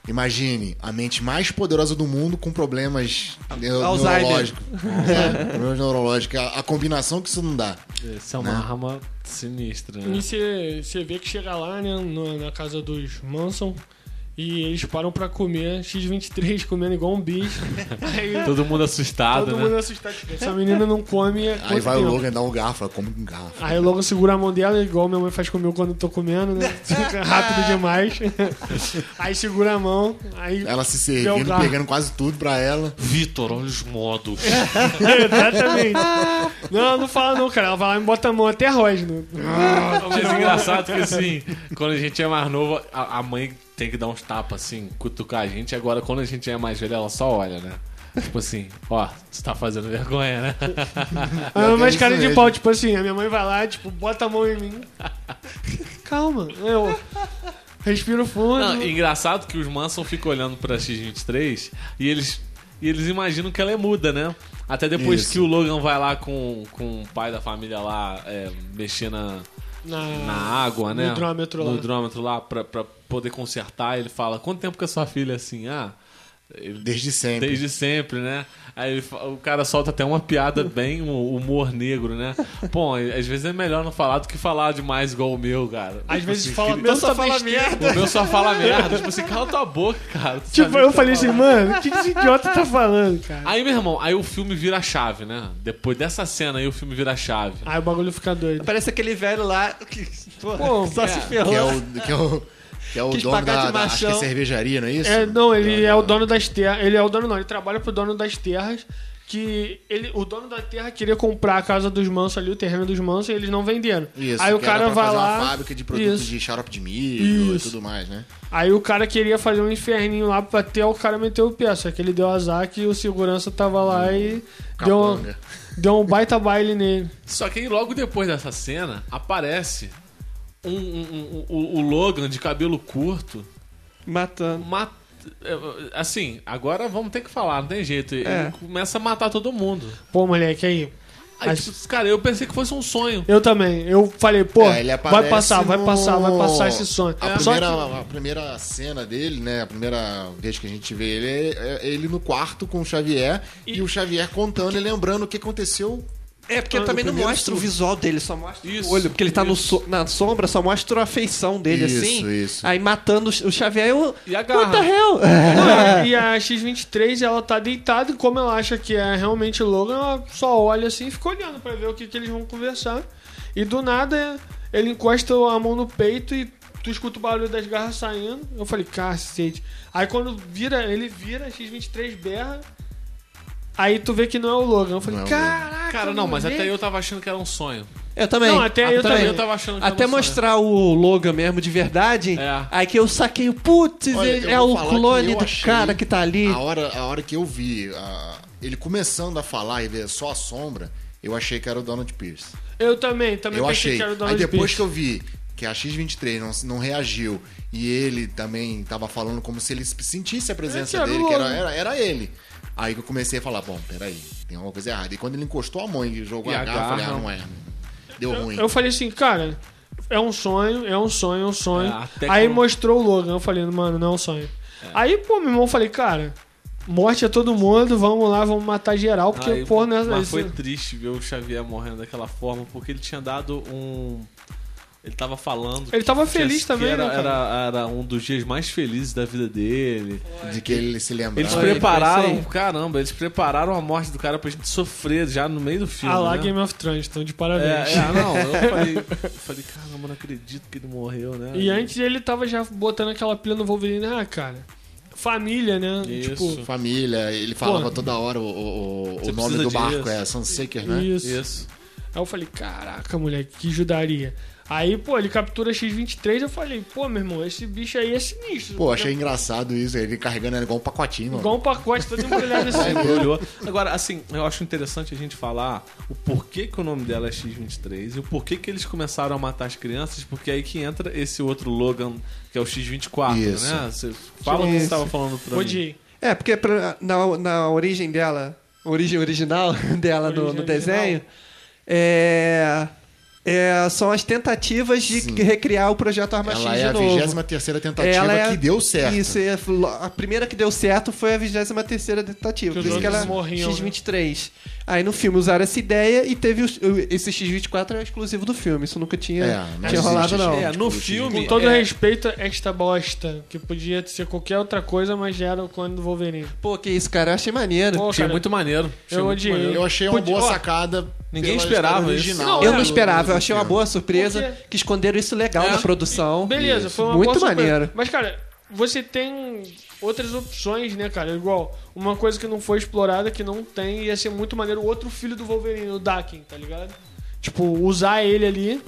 Imagine a mente mais poderosa do mundo com problemas Alzheimer. neurológicos. É, problemas neurológicos. A, a combinação que isso não dá. Essa é uma Né? arma sinistra, né? E você você vê que chega lá, né, na casa dos Manson, e eles param pra comer, X-23 comendo igual um bicho. Aí Todo mundo assustado, todo né? mundo assustado. Essa menina não come Aí vai tempo? o Logan dar um garfo, ela come um garfo. Aí o Logan segura a mão dela, igual minha mãe faz comigo quando eu tô comendo, né? Fica rápido demais. aí segura a mão, aí... Ela se servindo, pegando quase tudo pra ela. Vitor, olha os modos. Exatamente. Não, não fala não, cara. Ela vai lá e bota a mão até rosna. Mas engraçado que assim, quando a gente é mais novo, a, a mãe tem que dar uns tapas assim, cutucar a gente. Agora, quando a gente é mais velho, ela só olha, né? Tipo assim, ó, você tá fazendo vergonha, né? Ah, mas isso cara de pau, tipo assim, a minha mãe vai lá, tipo, bota a mão em mim. Calma. Eu respiro fundo. Não, engraçado que os Manson ficam olhando pra X-23 e eles, e eles imaginam que ela é muda, né? Até depois Isso. que o Logan vai lá com, com o pai da família lá é, mexer na, na, na água, né? No hidrômetro No lá. hidrômetro lá pra, pra poder consertar. Ele fala, quanto tempo que a sua filha é assim? Ah, Desde sempre. Desde sempre, né? Aí o cara solta até uma piada bem um humor negro, né? Bom, às vezes é melhor não falar do que falar demais igual o meu, cara. Às Tipo vezes assim, fala que- tanta só fala merda. O meu só fala merda. Tipo assim, cala tua boca, cara. Tu Tipo, o eu que falei tá assim, mano, o que esse idiota tá falando, cara? Aí, meu irmão, aí o filme vira a chave, né? Depois dessa cena aí, o filme vira a chave. Aí o bagulho fica doido. Parece aquele velho lá que pô, Pô, só é, se ferrou. Que é o, que é o, que é o Quis dono pagar da, de da- Acho que é cervejaria, não é isso? É, não, ele é o dono das terras. Ele é o dono, não, ele trabalha pro dono das terras. Que ele, o dono da terra queria comprar a casa dos mansos ali, o terreno dos mansos, e eles não venderam. Isso, aí o cara pra vai fazer lá. uma fábrica de produtos Isso. de xarope de milho Isso. e tudo mais, né? Aí o cara queria fazer um inferninho lá pra até o cara meter o pé. Só que ele deu azar que o segurança tava lá e deu, um- deu um baita baile nele. Só que aí, logo depois dessa cena, aparece um, um- um- o, o Logan de cabelo curto. Matando. Mat... é, Assim, agora vamos ter que falar, não tem jeito. Ele É. começa a matar todo mundo. Pô, moleque, aí. Aí, Mas- tipo, cara, eu pensei que fosse um sonho. Eu também. Eu falei, pô, É, ele vai aparece passar, vai no- passar, vai passar esse sonho. A Só primeira, que- a primeira cena dele, né? A primeira vez que a gente vê ele é, é ele no quarto com o Xavier e, o Xavier contando e lembrando o que aconteceu. É, porque Ah, também não mostra o visual dele, só mostra Isso, o olho. Porque ele tá so- na sombra, só mostra a feição dele, Isso, assim. isso. Aí matando o Xavier, eu... E a What the garra. hell? Não, e a X-23, ela tá deitada e como ela acha que é realmente o Logan, ela só olha assim e fica olhando pra ver o que, que eles vão conversar. E do nada, ele encosta a mão no peito e tu escuta o barulho das garras saindo. Eu falei, cacete. Aí quando vira, ele vira, a X-23 berra. Aí tu vê que não é o Logan. Eu falei, Não é o Logan. caraca. Cara, não, mas moleque." até eu tava achando que era um sonho. Eu também. Não, até eu também. Eu tava achando que Até era um sonho. mostrar o Logan mesmo de verdade, É. aí que eu saquei o putz, Olha, ele eu é vou o falar que clone eu do achei cara que tá ali. A hora, a hora que eu vi a- ele começando a falar e ver só a sombra, eu achei que era o Donald Pierce. Eu também, também Eu pensei achei. que era o Aí Donald depois Pierce. que eu vi que a X-23 não, não reagiu e ele também tava falando como se ele sentisse a presença É que era dele, o que era, Logan. era, era ele. Aí que eu comecei a falar, bom, peraí, tem alguma coisa errada. E quando ele encostou a mão e jogou E garra, eu falei, ah, não é. Deu ruim. Eu falei assim, cara, é um sonho, é um sonho, é um sonho. É, Aí que- mostrou o Logan. Eu falei, mano, não é um sonho. Aí, pô, meu irmão, eu falei, cara, morte a todo mundo, vamos lá, vamos matar geral, porque, Aí, pô, né? mas isso- foi triste ver o Xavier morrendo daquela forma, porque ele tinha dado um. Ele tava falando. Ele tava feliz que também, era, né, cara? era, era um dos dias mais felizes da vida dele. De que ele se lembrava. Eles prepararam, caramba, eles prepararam a morte do cara pra gente sofrer já no meio do filme. Ah lá, né? Game of Thrones, então de É, parabéns. é, não, eu falei, eu falei, caramba, não acredito que ele morreu, né? E antes ele tava já botando aquela pilha no Wolverine, ah, cara, família, né? Isso. Tipo, Família, ele falava Pô. toda hora o, o, o nome do barco, é Sunseeker, né? isso. Isso. Aí eu falei, caraca, moleque, que ajudaria. Aí, pô, ele captura X-23, eu falei, pô, meu irmão, esse bicho aí é sinistro. Pô, achei engraçado isso, ele carregando ele igual um pacotinho, mano. Igual um pacote todo embrulhado assim. Embrulhou. Agora, assim, eu acho interessante a gente falar o porquê que o nome dela é X-23 e o porquê que eles começaram a matar as crianças, porque é aí que entra esse outro Logan, que é o X-24, Isso. né? Você fala o que você estava falando pra mim. Odiei. É, porque pra- na, na origem dela, origem original dela no, Origem no desenho, é, é, são as tentativas de Sim. recriar o projeto Arma X Ela de é a novo. 23 tentativa Ela é- que deu certo. Isso, é, a primeira que deu certo foi a 23 tentativa. Que Por isso que ela morriam, né? X23. Aí no filme usaram essa ideia e teve os- esse X24 é exclusivo do filme. Isso nunca tinha, É, não tinha existe rolado, não. É, no Com filme. todo é, respeito a esta bosta, que podia ser qualquer outra coisa, mas já era o clone do Wolverine. Pô, que isso, cara. Eu achei maneiro. Pô, Achei cara, muito maneiro. Achei eu muito maneiro. Eu achei uma Podia- boa sacada. ninguém esperava isso. original. Não, eu não esperava, eu achei uma boa surpresa Porque- que esconderam isso legal É. na produção. Beleza, Isso. foi uma Muito boa surpresa. maneiro. Mas, cara, você tem outras opções, né, cara? Igual, uma coisa que não foi explorada, que não tem, ia ser muito maneiro o outro filho do Wolverine, o Daken, tá ligado? Tipo, usar ele ali,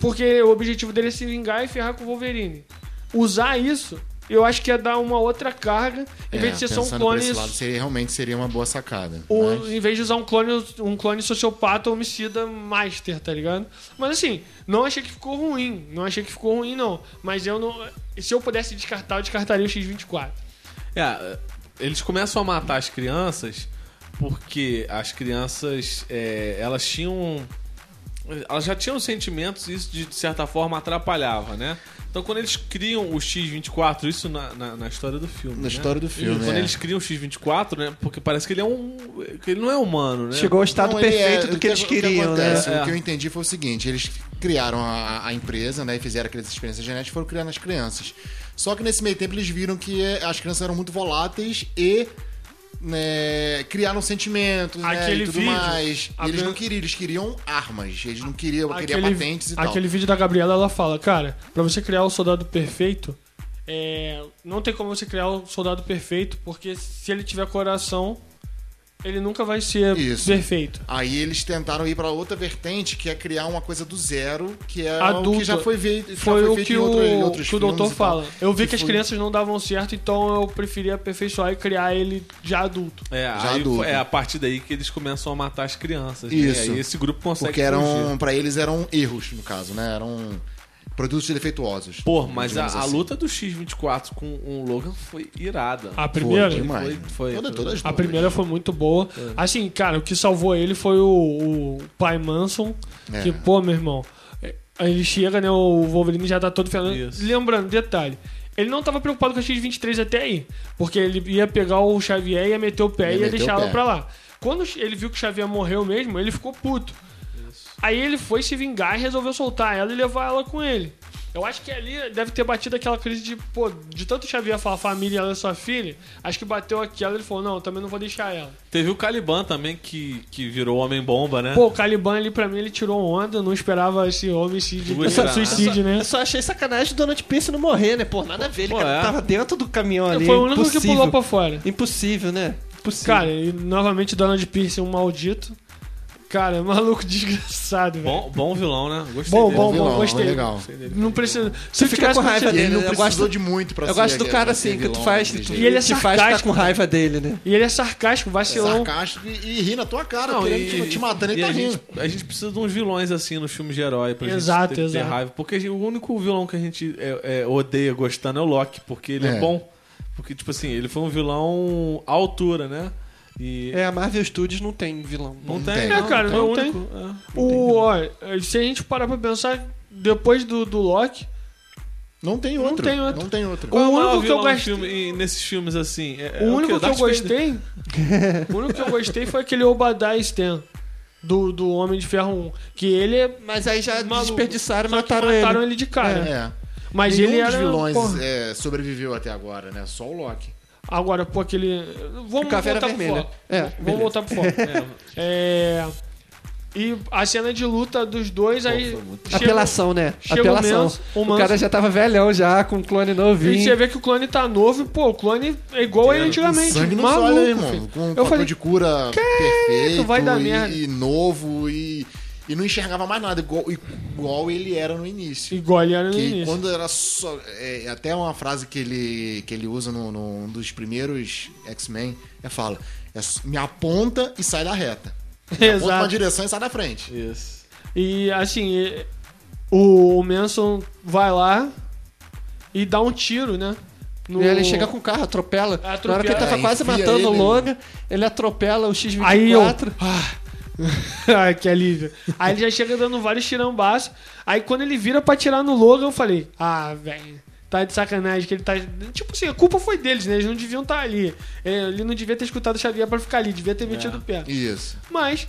porque o objetivo dele é se vingar e ferrar com o Wolverine. Usar isso, eu acho que ia dar uma outra carga, em É, vez de ser só um clone. esse lado, seria, realmente seria uma boa sacada. o- Mas- Em vez de usar um clone, um clone sociopata homicida master, tá ligado? Mas assim, não achei que ficou ruim. Não achei que ficou ruim, não. Mas eu não. Se eu pudesse descartar, eu descartaria o X24. É, eles começam a matar as crianças porque as crianças é, elas tinham elas já tinham sentimentos e isso de, certa forma atrapalhava, né? Então quando eles criam o X24, isso na, na, na história do filme. Na né? história do filme, Quando é. eles criam o X24, né? Porque parece que ele é um. que ele não é humano, né? Chegou ao estado Não, perfeito é- do que eles queriam, né? acontece, É. O que eu entendi foi o seguinte: eles criaram a, a empresa, né? E fizeram aquelas experiências genéticas e foram criando as crianças. Só que nesse meio tempo eles viram que eh, as crianças eram muito voláteis e. né, criaram sentimentos né, Aquele e tudo vídeo, mais. E eles não queriam, eles queriam armas. Eles não queriam, queriam patentes e tal. aquele vídeo da Gabriela, ela fala, cara, pra você criar o soldado perfeito, é, não tem como você criar o soldado perfeito, porque se ele tiver coração, ele nunca vai ser Isso. perfeito. Aí eles tentaram ir pra outra vertente, que é criar uma coisa do zero, que é o Adulto. que já foi, vei- já Foi o feito que em o, outro- em outros que o doutor tal. fala. Eu vi que, as foi- crianças não davam certo, então eu preferia aperfeiçoar e criar ele já adulto. É, Já aí adulto. foi- é a partir daí que eles começam a matar as crianças. Isso. Né? E aí esse grupo consegue Porque eram, pra eles eram erros, no caso, né? Eram produtos defeituosos. Pô, mas a, digamos a assim. luta do X24 com o Logan foi irada. A primeira, Foi demais. Foi- foi- Toda- todas a primeira foi muito boa. Assim, cara, o que salvou ele foi o, o pai Manson, É. que, pô, meu irmão, é, ele chega, né, o Wolverine já tá todo ferrando. Lembrando, detalhe, ele não tava preocupado com a X-23 até aí, porque ele ia pegar o Xavier, ia meter o pé e ia deixar ela pra lá. Quando ele viu que o Xavier morreu mesmo, ele ficou puto. Aí ele foi se vingar e resolveu soltar ela e levar ela com ele. Eu acho que ali deve ter batido aquela crise de, pô, de tanto Xavier falar família, ela é sua filha, acho que bateu aquela e ele falou, não, também não vou deixar ela. Teve o Caliban também, que, que virou Homem-Bomba, né? Pô, o Caliban ali pra mim ele tirou onda, não esperava esse homicídio, esse suicídio, né? Eu só achei sacanagem do Donald Pierce não morrer, né? Pô, nada a ver. Ele Pô, cara, é. tava dentro do caminhão ali. Foi o único que Impossível. pulou pra fora. Impossível, né? Impossível. Cara, e novamente Donald Pierce, um maldito. Cara, maluco desgraçado, velho. Bom, bom vilão, né? Gostei Bom, dele. bom, vilão, gostei. legal. Não precisa. Se Você eu fica tivesse com raiva dele, Ele né? não Eu precisou gosto- de muito pra Eu gosto do cara assim, que tu faz. Que, tu. E ele é te faz sarcástico, ficar com né? raiva dele, né? E ele é sarcástico, vacilão. sarcástico e, e ri na tua cara, Não, querendo e, te, te matando e e tá a, rindo. gente, a gente precisa de uns vilões assim no filme de herói pra Exato, gente ter, ter exato. raiva. Porque o único vilão que a gente é, é, odeia gostando é o Loki, porque ele é. É. bom. Porque, tipo assim, ele foi um vilão à altura, né? E É, a Marvel Studios não tem vilão. não, não tem, tem. não, É, cara, não o tem. único. é. O, ó, se a gente parar pra pensar, depois do, do Loki, Não tem Não outro. tem outro. Não tem outro. Qual é O o único que eu gostei- filme- nesses filmes assim? É, o é único quê? que eu gostei. o único que eu gostei foi aquele Obadiah Stan. Do, do Homem de Ferro 1. Que ele é. Mas aí já Maluco. desperdiçaram e mataram, mataram ele. ele de cara. É. Mas Nenhum ele dos era. vilões porra. é, sobreviveu até agora, né? Só o Loki. Agora, pô, aquele. Vamos Caveira voltar pro foco. É, Vamos beleza. voltar pro foco. É. E a cena de luta dos dois aí. chega- Apelação, né? chega o Apelação. Manso- o o, Manso- cara já tava velhão já, com um clone E novinho. você vê que o clone tá novo e, pô, o clone é igual a ele antigamente. Sangue no maluco, irmão. filho. Com um Eu falei, de cura perfeito vai dar e, merda. e novo e, e não enxergava mais nada, igual, igual ele era no início. Igual ele era no Que início. quando era só. É, até uma frase que ele, que ele usa num no, num dos primeiros X-Men é fala: é, me aponta e sai da reta. Aponta uma Exato. direção e sai da frente. Isso. E assim, o, o Manson vai lá e dá um tiro, né? No- E ele chega com o carro, atropela. Atropela. Na hora que ele tava É, quase matando o ele- Logan, ele atropela o X-24. Aí eu. Ah, Ai, que alívio. Aí ele já chega dando vários tirambaços. Aí quando ele vira pra tirar no Logan, eu falei: Ah, velho. Tá de sacanagem que ele tá. Tipo assim, a culpa foi deles, né? Eles não deviam estar ali. É, Ele não devia ter escutado o Xavier pra ficar ali, devia ter metido o pé. Isso. Mas,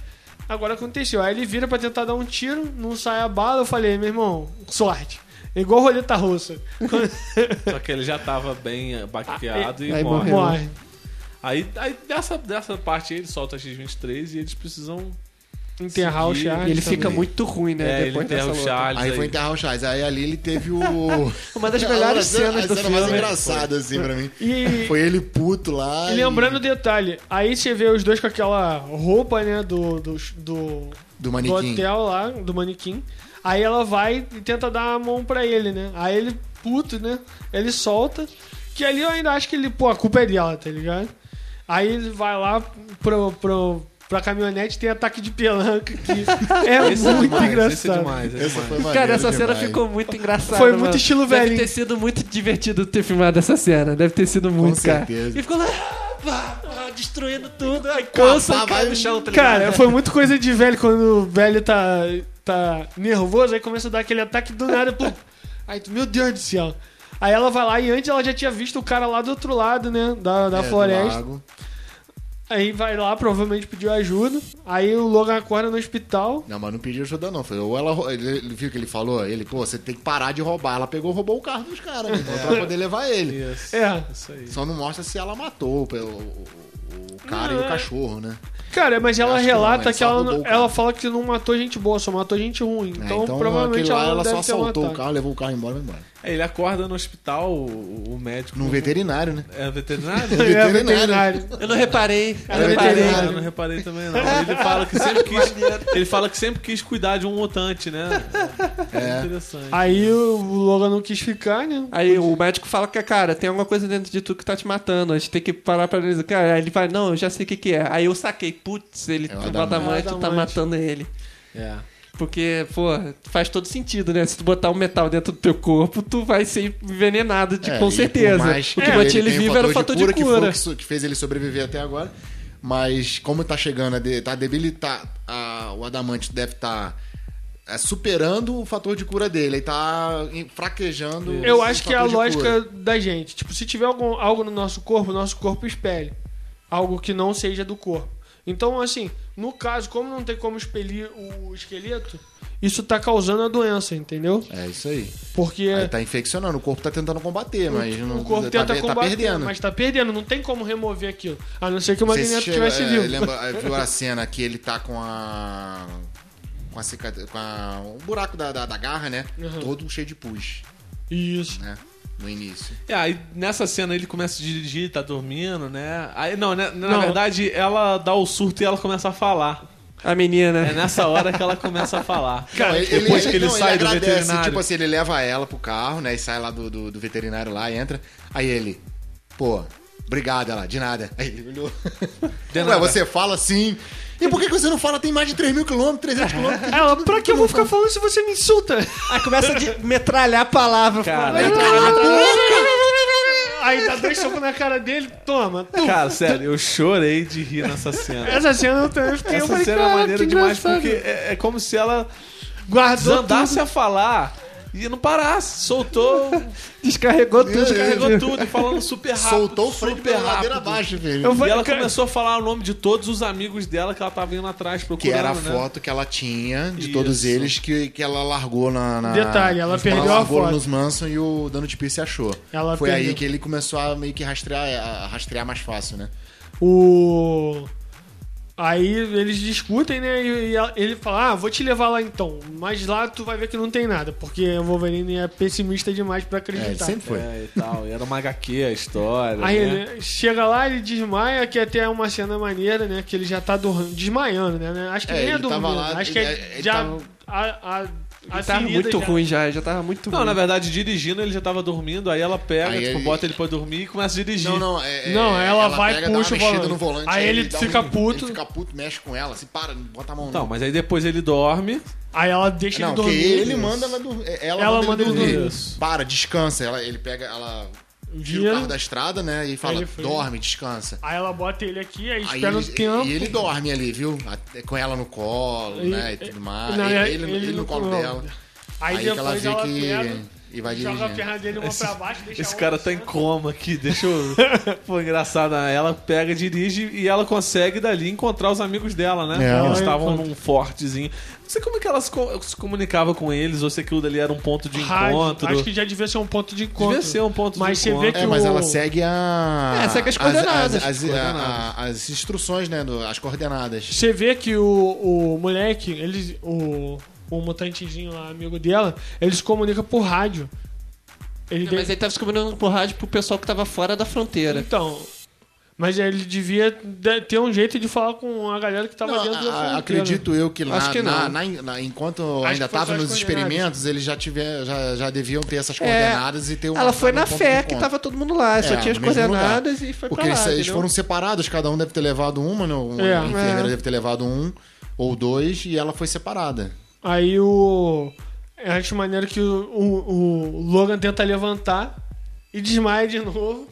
agora aconteceu. Aí ele vira pra tentar dar um tiro, não sai a bala. Eu falei, meu irmão, sorte. É igual roleta russa. Só que ele já tava bem eh, baqueado e aí morre. morreu. Morre. Aí, aí dessa, dessa parte aí ele solta a X-23 e eles precisam. Enterrar o. Charles. E ele também. fica muito ruim, né? é, ele depois enterra dessa o. Charles. Aí foi enterrar o Charles. Aí ali ele teve o. Uma das melhores a cena- cenas a do cena mais filme. engraçada, assim, pra mim. E, Foi ele puto lá. e lembrando o detalhe, aí você vê os dois com aquela roupa, né, do, do, do, do do manequim. hotel lá, do manequim. Aí ela vai e tenta dar a mão pra ele, né? Aí ele, puto, né? Ele solta. Que ali eu ainda acho que ele, pô, a culpa é dela, tá ligado? Aí ele vai lá pro, pro, pra caminhonete tem ataque de pelanca, que é Esse é muito demais, engraçado. Esse é demais. Esse é Essa demais. Cara, essa cena demais. ficou muito engraçada. Foi muito mano. estilo Deve velhinho. ter sido muito divertido ter filmado essa cena. Deve ter sido muito, cara. certeza. E ficou lá, pá, pá, destruindo tudo. Aí cansa e cai vai- no chão, tá ligado? Cara, foi muito coisa de velho quando o velho tá, tá nervoso, aí começa a dar aquele ataque do nada, pum. Aí tu, meu Deus do céu. Aí ela vai lá e antes ela já tinha visto o cara lá do outro lado, né? Da, da É, floresta. Aí vai lá, provavelmente pediu ajuda. Aí o Logan acorda no hospital. Não, mas não pediu ajuda, não. Foi ou ela. Ele, ele viu o que ele falou? Ele, pô, você tem que parar de roubar. Ela pegou e roubou o carro dos caras, né? Pra poder levar ele. Isso. É. Isso aí. Só não mostra se ela matou o, o- o cara Não, e o é. cachorro, né? Cara, mas ela Acho que não, relata que ela, ela fala que não matou gente boa, só matou gente ruim. É, Então, provavelmente aquele lá, ela, ela só matado. o carro, levou o carro embora e vai embora. É, ele acorda no hospital, o, o médico. Num veterinário, né? É veterinário? É, veterinário. Eu não reparei. Eu Era não reparei. Eu não reparei também, não. Ele fala que sempre quis. ele fala que sempre quis cuidar de um mutante, né? É. Interessante. Aí o Logan não quis ficar, né? Aí o médico fala que, cara, tem alguma coisa dentro de tu que tá te matando. A gente tem que parar pra analisar. Cara, aí ele vai, não, eu já sei o que, que é. Aí eu saquei, putz, ele, É o o adamante. É tá adamante. matando ele. É. Porque, pô, faz todo sentido, né? Se tu botar um metal dentro do teu corpo, tu vai ser envenenado, de, É, com certeza. mais o que que mantinha ele tenha vivo era o fator de que, foi cura. o que que fez ele sobreviver até agora. Mas como tá chegando, a de- tá debilitar, a- o adamante deve estar superando o fator de cura dele. Ele tá fraquejando. Eu o acho que é a de lógica cura. da gente. Tipo, se tiver algum, algo no nosso corpo, nosso corpo espelha. Algo que não seja do corpo. Então, assim, no caso, como não tem como expelir o esqueleto, isso tá causando a doença, entendeu? É isso aí. Porque Aí tá infeccionando, o corpo tá tentando combater, mas não o corpo tá, tenta tá combater, perdendo. mas tá perdendo. Não tem como remover aquilo. A não ser que o Magneto se tivesse é, vivo. Lembra, viu a cena que ele tá com a. Com a cicatriz. Com a, o buraco da, da, da garra, né? Uhum. Todo cheio de pus, Isso. né? No início. É, aí nessa cena ele começa a dirigir, tá dormindo, né? Aí, não, né, na Não. verdade ela dá o surto e ela começa a falar. A menina. É nessa hora que ela começa a falar. Cara, Não, depois que ele não, sai do agradece, veterinário. Tipo assim, ele leva ela pro carro, né? E sai lá do, do, do veterinário lá, entra. Aí ele, pô, obrigado, ela, de nada. Aí ele olhou. De Ué, nada. você fala assim. E por que que você não fala tem mais de 3 mil quilômetros, 300 quilômetros? Ela, pra que eu vou ficar falando se você me insulta? Aí começa a metralhar a palavra. Cara, Aí dá dois socos na cara dele, toma. Cara, sério, eu chorei de rir nessa cena. Essa cena eu também fiquei. Essa cena é "Cara, maneira demais engraçado." porque é, é como se ela guardou desandasse tudo. a falar e não parasse. Soltou, Descarregou tudo. descarregou tudo, falando super rápido. Soltou o freio super rápido. abaixo, velho. Eu E falei, ela cara, começou a falar o nome de todos os amigos dela que ela tava indo atrás procurando, Que era a né? foto que ela tinha de Isso. todos eles que, que ela largou na. na- Detalhe, ela perdeu a largou foto. nos Manson e o Dano de Pierce achou. Ela Foi perdeu. aí que ele começou a meio que rastrear, a rastrear mais fácil, né? O. Aí eles discutem, né? E, ele fala: Ah, vou te levar lá então. Mas lá tu vai ver que não tem nada, porque o Wolverine é pessimista demais pra É, acreditar. sempre foi. É, e tal. E era uma HQ a história. Aí né? ele chega lá, ele desmaia, que até é uma cena maneira, né? Que ele já tá dormindo, desmaiando, né? né? Acho que É, nem é ele tava dormindo. lá, Acho que ele- é ele já. tava- A, a, a Ele tava muito já- ruim já, já tava muito Não, ruim. na verdade, dirigindo, ele já tava dormindo, aí ela pega, Aí tipo, ele- bota ele pra dormir e começa a dirigir. Não, não, é, é- Não, ela vai, pega, puxa o volante. no volante. Aí ele dá fica um- puto. Ele fica puto, mexe com ela, assim, para, bota a mão. Então, mas aí depois ele dorme. Aí ela deixa Não, ele dormir. ele manda ela dormir. Ela, Ela manda, manda ele ele dormir. dormir. Isso. Para, descansa. Ela, ele pega, ela tira Vira. o carro da estrada, né? E fala, foi. dorme, descansa. Aí ela bota ele aqui, aí Aí espera um ele, tempo. E ele dorme ali, viu? Com ela no colo, E- né? E tudo mais. Não, ele, ele- ele- ele no colo colo. dela. Aí, Aí, que ela vê ela que. pega, E vai joga a dirigindo. perna dele uma Esse- pra baixo, deixa Esse cara tá em coma aqui, deixa eu. Pô, engraçado. né? Ela pega, dirige e ela consegue dali encontrar os amigos dela, né? É. Eles Ela estavam num fortezinho. Não sei como é que ela se, co- se comunicava com eles, ou se aquilo dali era um ponto de Rádio, encontro. Acho que já devia ser um ponto de encontro. Devia ser um ponto Mas de você vê encontro. que É, mas o- ela segue a. É, segue as coordenadas. As, as- Coordenadas. a- as instruções, né? do- as coordenadas. Você vê que o, o moleque, eles, o, o mutantezinho lá, amigo dela, ele se comunica por rádio. Ele Não, de- Mas ele tava se comunicando por rádio pro pessoal que tava fora da fronteira. Então. Mas ele devia de- ter um jeito de falar com a galera que tava Não, dentro da fronteira. acredito eu que, lá, Acho que na- não. na- na- enquanto Acho ainda estava só nos experimentos, eles já, tiver, já, já deviam ter essas É, coordenadas e ter uma Ela foi um na de fé que encontro. tava todo mundo lá, só É, tinha as coordenadas e foi Porque pra lá. eles, eles entendeu? foram separados, cada um deve ter levado uma, né? Uma É. enfermeira É. deve ter levado um ou dois e ela foi separada. Aí o. Eu acho maneiro que o, o, o Logan tenta levantar e desmaia de novo.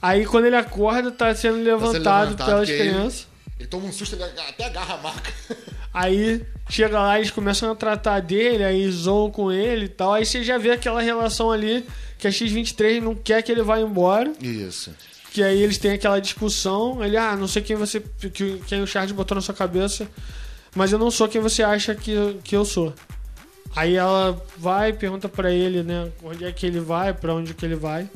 Aí quando ele acorda, tá sendo levantado, levantado, pelas porque ele- crianças. Ele toma um susto, ele até agarra a marca. Aí chega lá, eles começam a tratar dele, aí zoam com ele e tal. Aí você já vê aquela relação ali que a X-23 não quer que ele vá embora. Isso. Que aí eles têm aquela discussão. Ele, ah, não sei quem você. Que, quem o Charles botou na sua cabeça, mas eu não sou quem você acha que, que eu sou. Aí ela vai, pergunta pra ele, né, onde é que ele vai, pra onde que ele vai.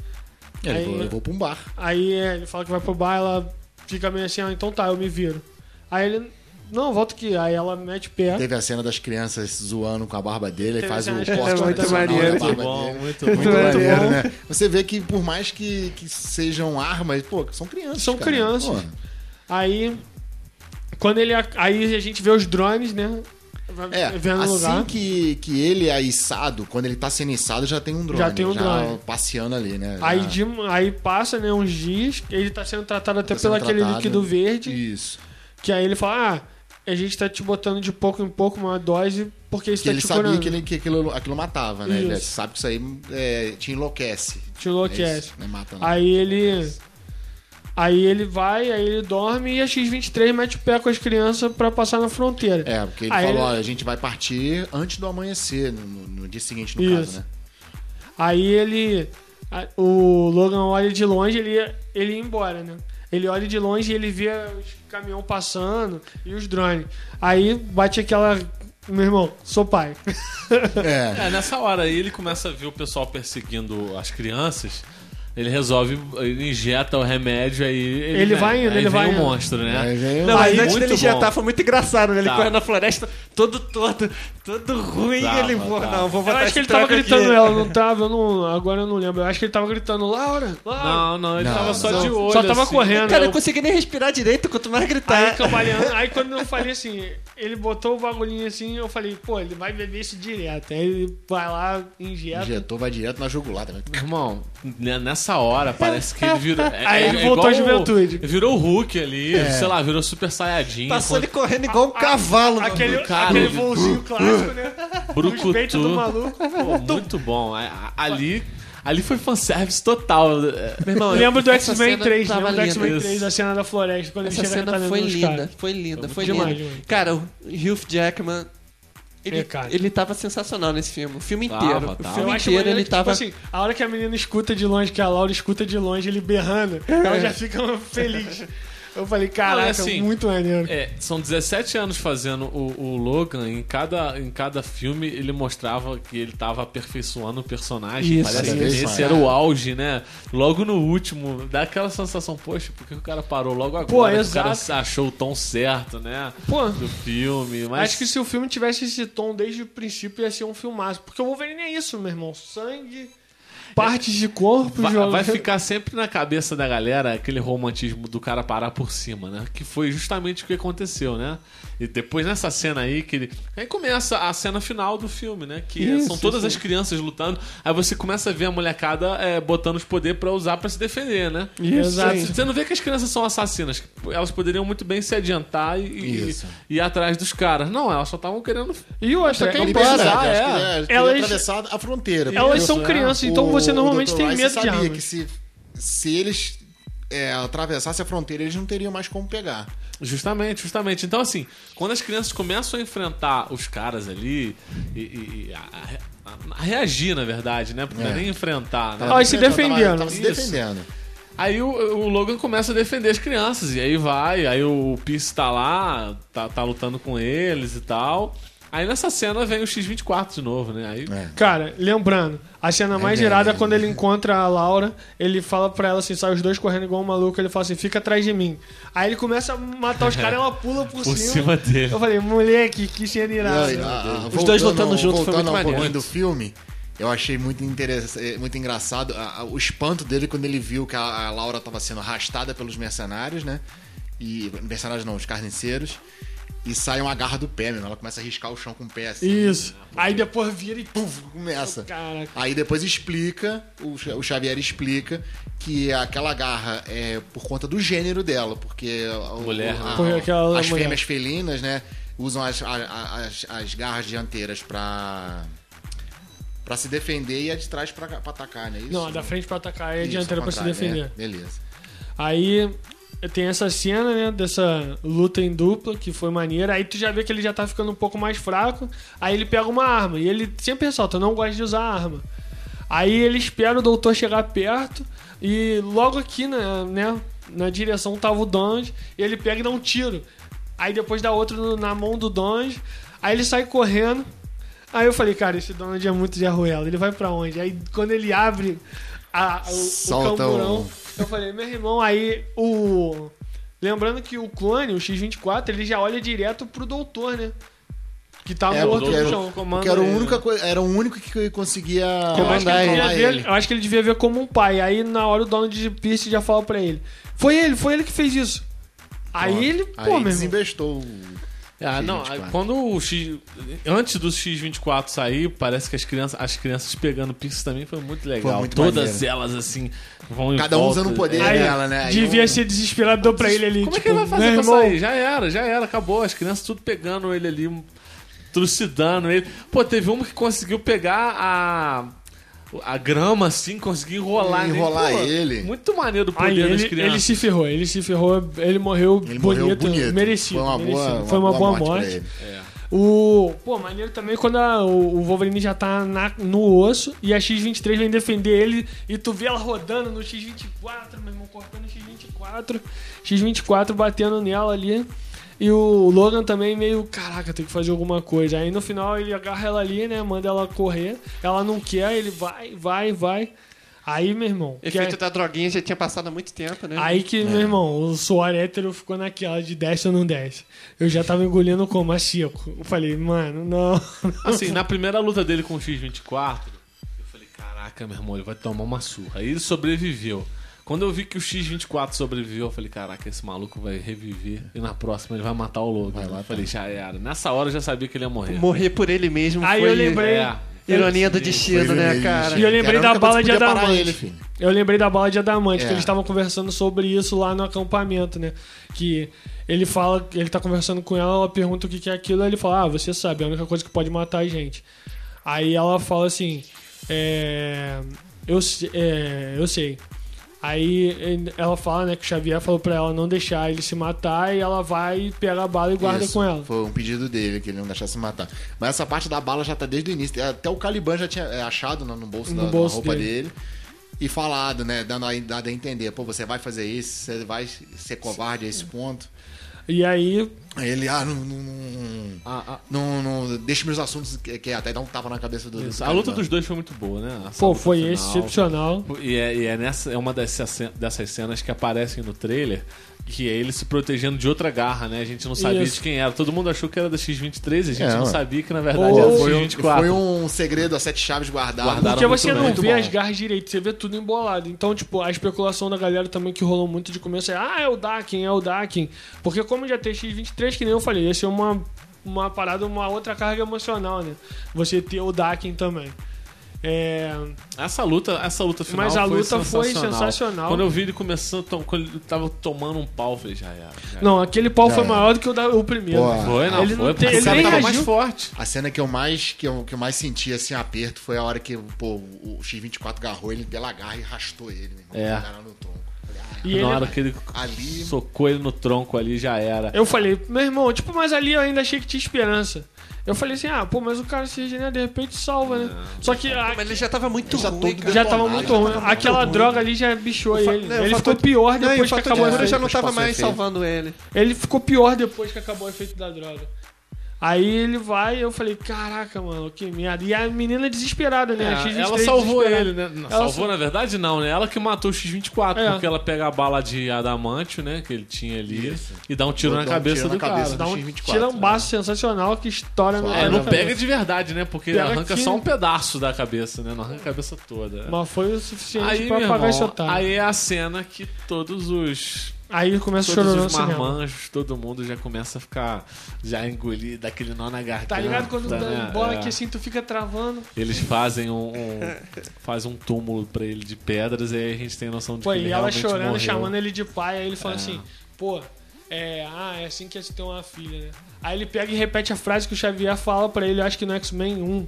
Ele Aí- levou, levou pra um bar. Aí é, ele fala que vai pro bar, ela fica meio assim, ah, então tá, eu me viro. Aí ele, não, volta aqui. Aí ela mete o pé. Teve a cena das crianças zoando com a barba dele, ele Teve faz o corte É muito maneiro. Muito barba bom, dele. muito Muito bom. maneiro, né? Você vê que por mais que, que sejam armas, pô, são crianças. São cara. crianças. Pô, Aí, quando ele. Aí a gente vê os drones, né? É, vendo assim lugar. que, que ele é içado, quando ele tá sendo içado, já tem um drone. Já tem um drone. passeando ali, né? Já Aí, de- aí passa, né, uns dias, ele tá sendo tratado até tá pelo aquele tratado. líquido verde, Isso. que aí ele fala, ah, a gente tá te botando de pouco em pouco uma dose, porque isso Que tá ele sabia curando. que, ele, que aquilo, aquilo matava, né? Ele Isso. sabe que isso aí é, te enlouquece. Te enlouquece. É isso, né? Mata, não. Aí ele... Aí ele vai, aí ele dorme e a X-23 mete o pé com as crianças pra passar na fronteira. É, porque ele Aí falou, ele- olha, a gente vai partir antes do amanhecer, no, no- no dia seguinte, no Isso. caso, né? Aí ele. a- O Logan olha de longe, ele ia, ele ia embora, né? Ele olha de longe e ele vê os caminhão passando e os drones. Aí bate aquela. Meu irmão, sou pai. É. É, nessa hora aí ele começa a ver o pessoal perseguindo as crianças. Ele resolve, ele injeta o remédio aí. Ele, Ele vai indo, aí ele vem vai o indo. monstro, né? Aí vem Não, mas Aí, antes muito dele bom. injetar foi muito engraçado, né? Ele Tá. correndo na floresta, todo torto, todo ruim. Tava, ele voa. tava. Não, vou Eu botar acho que esse ele tava tranco gritando aqui. ela, não tava, eu não, agora eu não lembro. Eu acho que ele tava gritando, Laura, Laura. Não, não, ele Não, tava só não. de olho. Só tava assim. correndo. Cara, eu eu- consegui nem respirar direito, quanto mais Aí, gritar. cambaleando, aí quando eu falei assim, ele botou o bagulhinho assim, eu falei, pô, ele vai beber isso direto. Aí ele vai lá, injeta. Injetou, vai direto na jugular também. Meu Irmão, né, nessa hora parece que ele virou. é- Aí é- ele é voltou à juventude. Virou o Hulk ali, sei lá, virou Super Saiyajin. Passou quando- ele correndo igual um cavalo. Aquele, Cara, aquele ele- voozinho clássico, né? Brucutu. Do maluco. Pô, muito bom. A- a- Ali, ali foi fanservice total. É, Meu irmão, Lembro do X-Men cena 3, tava lembro do. X-Men 3, a cena da floresta, quando Essa ele chega cena na foi linda, foi linda, foi demais, linda. demais. Cara, o Hugh Jackman, ele, É, ele tava sensacional nesse filme. O filme Tava, inteiro. tava. O Eu filme acho inteiro ele que, tava. tipo assim, a hora que a menina escuta de longe, que a Laura escuta de longe, ele berrando, ela já fica feliz. Eu falei, caraca, Não, é assim, muito maneiro. É, são 17 anos fazendo o, o Logan. Em cada, em cada filme ele mostrava que ele tava aperfeiçoando o personagem. Isso, Parece cada que esse mais. era o auge, né? Logo no último, dá aquela sensação, poxa, por que o cara parou logo agora? Pô, que o cara achou o tom certo, né? Pô, Do filme. Mas acho que se o filme tivesse esse tom desde o princípio ia ser um filmaço. Porque o Wolverine é isso, meu irmão. Sangue, partes de corpo, Vai, joga- vai ficar sempre na cabeça da galera aquele romantismo do cara parar por cima, né? Que foi justamente o que aconteceu, né? E depois nessa cena aí que ele. Aí começa a cena final do filme, né? Que Isso, são todas isso. as crianças lutando. Aí você começa a ver a molecada é, botando os poderes pra usar pra se defender, né? Exato. Você não vê que as crianças são assassinas. Elas poderiam muito bem se adiantar e, e- Isso. e ir atrás dos caras. Não, elas só estavam querendo. E o outro, quer é embora. Liberdade, é. acho que é, Elas- atravessar a fronteira. Elas são é. crianças, então o- você normalmente tem medo de sabia armas. que se, se eles é, atravessassem a fronteira, eles não teriam mais como pegar. Justamente, justamente. Então, assim, quando as crianças começam a enfrentar os caras ali e, e- a, a- a reagir, na verdade, né? Porque não é É. nem enfrentar, né? E se Tava- defendendo. Tava, se defendendo. Aí o, o Logan começa a defender as crianças, e aí vai, aí o Pierce tá lá, tá, tá lutando com eles e tal. Aí nessa cena vem o X-24 de novo, né? Aí, É. Cara, lembrando, a cena mais É, gerada é é. quando ele encontra a Laura, ele fala pra ela assim, sai os dois correndo igual um maluco, ele fala assim, fica atrás de mim. Aí ele começa a matar os caras, ela pula por, por cima. cima dele. Eu falei, moleque, que cena irada. E, ah, ah, Os dois lutando junto foi voltando muito um maneiro. do filme, eu achei muito, eh, muito engraçado ah, o espanto dele quando ele viu que a, a Laura estava sendo arrastada pelos mercenários, né? E mercenários não, os carniceiros. E sai uma garra do pé, meu. Ela começa a riscar o chão com o pé assim. Isso. Aí depois vira e... Puf, começa. Caraca. Aí depois explica, o Xa- o Xavier explica que aquela garra é por conta do gênero dela, porque Mulher, o- né? a- Porque aquela as mulher. fêmeas felinas, né, usam as, a- a- as, as garras dianteiras pra para se defender e a de trás pra, pra atacar, né? Isso? Não, a da frente pra atacar e a dianteira pra se defender. né? Beleza. Aí tem essa cena, né, dessa luta em dupla, que foi maneira. Aí tu já vê que ele já tá ficando um pouco mais fraco. Aí ele pega uma arma. E ele sempre ressalta, não gosto de usar arma. Aí ele espera o doutor chegar perto. E logo aqui, na, né, na direção tava o Donge. E ele pega e dá um tiro. Aí depois dá outro na mão do Donge. Aí ele sai correndo. Aí eu falei, cara, esse Donald é muito de arruela. Ele vai pra onde? Aí quando ele abre a- o, o camburão, o- eu falei, meu irmão, aí o. Lembrando que o clone, o X24, ele já olha direto pro doutor, né? Que tá É, morto no era, chão. porque era, a única coisa, era o único que conseguia Eu acho, que ele comandar devia ver, ele. eu acho que ele devia ver como um pai. Aí na hora o dono de Pierce já fala pra ele: Foi ele, foi ele que fez isso. Aí ele, pô, Aí meu irmão. Ah, não, X24. quando o X. Antes do X24 sair, parece que as crianças, as crianças pegando Pierce também foi muito legal. muito Todas maneiro. elas, assim, vão em Cada um volta. usando o poder Aí, dela, né? Aí devia um- ser desesperador pra ele ali. Como é tipo, que ele vai fazer pra irmão, sair? Já era, já era, acabou. As crianças tudo pegando ele ali, trucidando ele. Pô, teve uma que conseguiu pegar a. A grama, assim, conseguiu enrolar, nele. Enrolar Pô, ele. Muito maneiro o Aí poder das ele, crianças. ele se ferrou, ele se ferrou, ele morreu, Ele bonito, morreu bonito. merecido. Foi uma merecido. boa, Foi uma boa, morte. pra morte. ele. O, pô, maneiro também quando a- o, o Wolverine já tá na- no osso e a X-23 vem defender ele e tu vê ela rodando no X-24, meu irmão, cortando o X-24, X-24 batendo nela ali. E o Logan também meio, caraca, tem que fazer alguma coisa. Aí no final ele agarra ela ali, né, manda ela correr. Ela não quer, ele vai, vai, vai. Aí, meu irmão, que Efeito é- da droguinha já tinha passado há muito tempo, né? Aí que, meu irmão, o suor hétero ficou naquela de desce ou não desce. Eu já tava engolindo como a seco. Eu falei, mano, não. Assim, na primeira luta dele com o X-24, eu falei, caraca, meu irmão, ele vai tomar uma surra. Aí ele sobreviveu. Quando eu vi que o X-24 sobreviveu, eu falei, caraca, esse maluco vai reviver e na próxima ele vai matar o Logan. eu falei, já era. Nessa hora eu já sabia que ele ia morrer. Morrer por ele mesmo Aí foi eu lembrei. É. ironia do destino, ele né, cara? E eu lembrei da bala de adamante. ele. Eu lembrei da bala de adamante, É. que eles estavam conversando sobre isso lá no acampamento, né? Que ele fala, ele tá conversando com ela, ela pergunta o que é aquilo, aí ele fala, ah, você sabe, é a única coisa que pode matar a gente. Aí ela fala assim, é, eu, é, eu sei. Aí ela fala, né, que o Xavier falou pra ela não deixar ele se matar e ela vai pega a bala e guarda Isso, com ela. Foi um pedido dele, que ele não deixasse matar. Mas essa parte da bala já tá desde o início. Até o Caliban já tinha é, achado no, bolso No da, da bolso roupa dele. dele. e falado, né? Dando a, dado a entender, pô, você vai fazer isso, você vai ser covarde a esse ponto. E aí, Aí ele, ah, não. não, não, A, a- não, não deixa meus assuntos, que, que até dá um tapa na cabeça do. do isso. a cara, luta né? dos dois foi muito boa, né? Essa pô, foi final. excepcional. E é, e é nessa, é uma dessas, dessas cenas que aparecem no trailer, que é ele se protegendo de outra garra, né? A gente não sabia Isso. de quem era. Todo mundo achou que era da X-23, a gente É, não ué. sabia que na verdade Ou- era Foi um, X-24. foi um segredo a sete chaves guardado. Guardado. Porque muito você não bem. vê as garras direito, você vê tudo embolado. Então, tipo, a especulação da galera também que rolou muito de começo é, ah, é o Dakin, é o Dakin. Porque como já tem X23, que nem eu falei, ia ser uma, uma parada, uma outra carga emocional, né? Você ter o Dakin também. É... Essa luta, essa luta final Mas a foi luta foi sensacional. sensacional. Quando eu vi ele começando, quando ele tava tomando um pau, eu falei, já era. já Não, aquele pau Já foi é. maior do que o, da- o primeiro. Pô. Foi, não, Ele não foi. tem- porque ele nem tava mais forte. A cena que eu mais que eu, que eu mais senti assim aperto foi a hora que pô, o X24 agarrou ele pela garra e arrastou ele, meu irmão. É. no tronco. Ah, E Na ele- hora que ele Ali- socou ele no tronco ali, já era. Eu falei, meu irmão, tipo, mas ali eu ainda achei que tinha esperança. Eu falei assim, ah, pô, mas o cara se regenera, de repente salva, né? Só que a- Mas ele já tava muito Já ruim, cara. já tava muito ruim. tava muito Aquela ruim. droga ali já bichou fa- ele. não, o ele ficou de- pior Não, depois que fator de acabou o cura efeito. já não tava mais efeito. salvando ele. Ele ficou pior depois que acabou o efeito da droga. Aí ele vai e eu falei, caraca, mano, que merda. E a menina desesperada, né? É, X23 ela salvou ele, né? Não, Ela salvou, sa- na verdade, não, né? Ela que matou o X-24, É. porque ela pega a bala de adamantio, né? Que ele tinha ali, Isso. e dá um tiro na um cabeça tiro na do cabeça cara. Dá um X24, tirambaço sensacional que estoura no É, na não cabeça. pega de verdade, né? Porque Pega arranca aqui- só um pedaço da cabeça, né? Não arranca a cabeça toda. Mas foi o suficiente Aí, pra apagar esse otário. aí é a cena que todos os Aí começa o todos chororô no os cinema. marmanjos, todo mundo já começa a ficar já engolir daquele nó na garganta. Tá ligado? Quando né? dá bola É. que assim tu fica travando. Eles fazem um, um fazem um túmulo pra ele de pedras e aí a gente tem noção de Pô, que ele e ela chorando, morreu. chamando ele de pai, aí ele fala É. assim, pô, é, ah, é assim que é se ter uma filha, né? Aí ele pega e repete a frase que o Xavier fala pra ele, eu acho que no X-Men 1.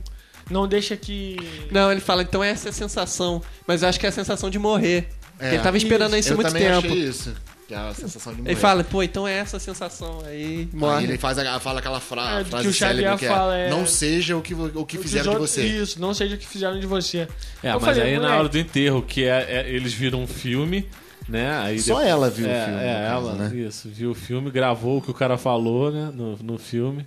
Não deixa que. Não, ele fala, então essa é a sensação. Mas eu acho que é a sensação de morrer. É. ele tava esperando isso há eu muito também tempo. achei isso. Que é a sensação de morrer. Ele fala, pô, então é essa a sensação. Aí Aí morre. ele faz a- fala aquela fra É, que frase o Xavier célebre que é, fala, é- Não seja o que, o que fizeram de você. Isso, não seja o que fizeram de você. É, Eu mas falei, aí na moleque, hora do enterro, que é, é- eles viram um filme, né? Aí Só depois- ela viu é, o filme. É, caso, ela, né? isso, viu o filme, gravou o que o cara falou, né? No, no filme.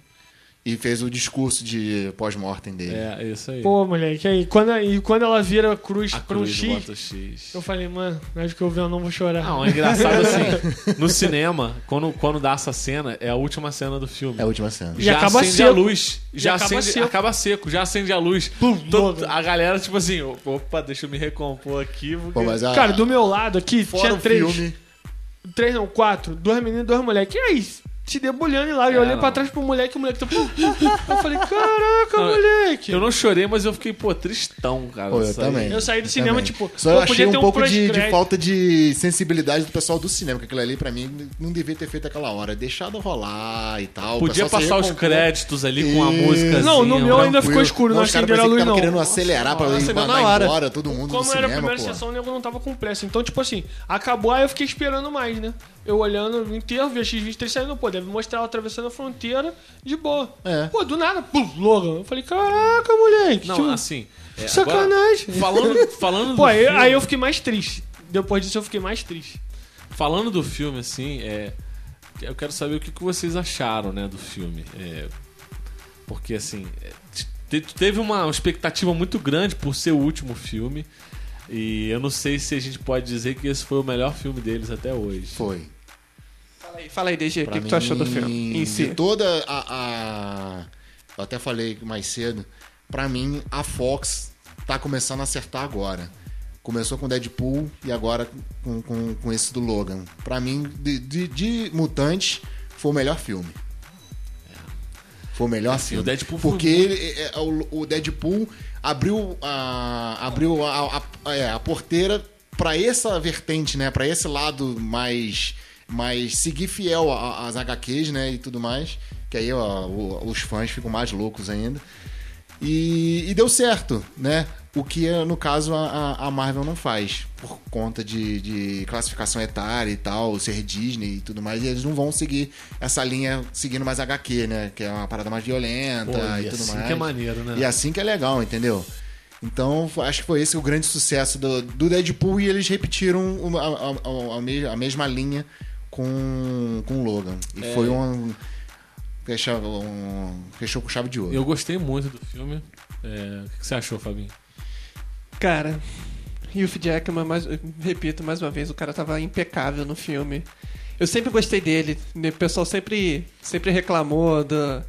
E fez o discurso de pós-mortem dele. É, isso aí. Pô, moleque, aí quando, e quando ela vira a cruz a pra um X, X. eu falei, mano, acho que eu vi, eu não vou chorar. Não, é engraçado assim. No cinema, quando, quando dá essa cena, é a última cena do filme. É a última cena. E já acaba acende seco. a luz. E Já acaba acende, seco. acaba seco, já acende a luz. Todo- logo. a galera, tipo assim, opa, deixa eu me recompor aqui. Porque... Pô, mas a, Cara, do meu lado aqui fora tinha três. filme, Três não, quatro. Dois meninos e dois moleques. E aí? Se debulhando lá. E eu É, olhei pra não. trás pro moleque e o moleque tá. eu falei, caraca, Não, moleque. Eu não chorei, mas eu fiquei, pô, tristão, cara. Pô, eu também. Eu saí do Eu cinema, também. tipo, Só eu achei podia ter um um pouco de, de falta de sensibilidade do pessoal do cinema, que aquilo ali, pra mim, não devia ter feito aquela hora. Deixado rolar e tal. Podia passar os créditos ali com a música. Não, no meu ainda ficou escuro, não caras acenderam a luz, não. querendo acelerar pra ir embora todo mundo Como do era a cinema, primeira pô. sessão, o nego não tava com pressa. Então, tipo assim, acabou, aí eu fiquei esperando mais, né? Eu olhando no enterro, vi a X23 saindo, pô, deve mostrar ela atravessando a fronteira de boa. É. Pô, do nada, pum, Logan. Eu falei, caraca, moleque. Não, tipo, assim. é, sacanagem. agora, falando, falando Pô, aí, filme, aí eu fiquei mais triste. Depois disso eu fiquei mais triste. falando do filme, assim, é, eu quero saber o que, que vocês acharam, né, do filme. É, porque, assim, é, te- teve uma expectativa muito grande por ser o último filme. E eu não sei se a gente pode dizer que esse foi o melhor filme deles até hoje. Foi. Fala aí, fala aí, DG, o que, que tu achou do filme em si? De toda a, a- Eu até falei mais cedo. Pra mim, a Fox tá começando a acertar agora. Começou com Deadpool e agora com, com, com esse do Logan. Pra mim, de, de, de Mutantes, foi o melhor filme. Foi o melhor filme. o Deadpool foi Porque ele- é, é, o, Deadpool abriu a, abriu a, a, é, a porteira pra essa vertente, né? Pra esse lado mais mais seguir fiel às HQs, né, e tudo mais, que aí ó, os fãs ficam mais loucos ainda. E, e deu certo, né? O que, no caso, a, a Marvel não faz, por conta de, de classificação etária e tal, ser Disney e tudo mais, e eles não vão seguir essa linha seguindo mais HQ, né? Que é uma parada mais violenta Pô, e, e tudo assim mais. que é maneiro, né? E assim que é legal, entendeu? Então, acho que foi esse o grande sucesso do, do Deadpool e eles repetiram a, a- a mesma linha com, com o Logan. E É. foi um, fecha- um- Fechou com chave de ouro. Eu gostei muito do filme. É, O que você achou, Fabinho? Cara, Hugh Jackman, mais, repito mais uma vez, o cara tava impecável no filme. Eu sempre gostei dele. O pessoal sempre, sempre reclamou da,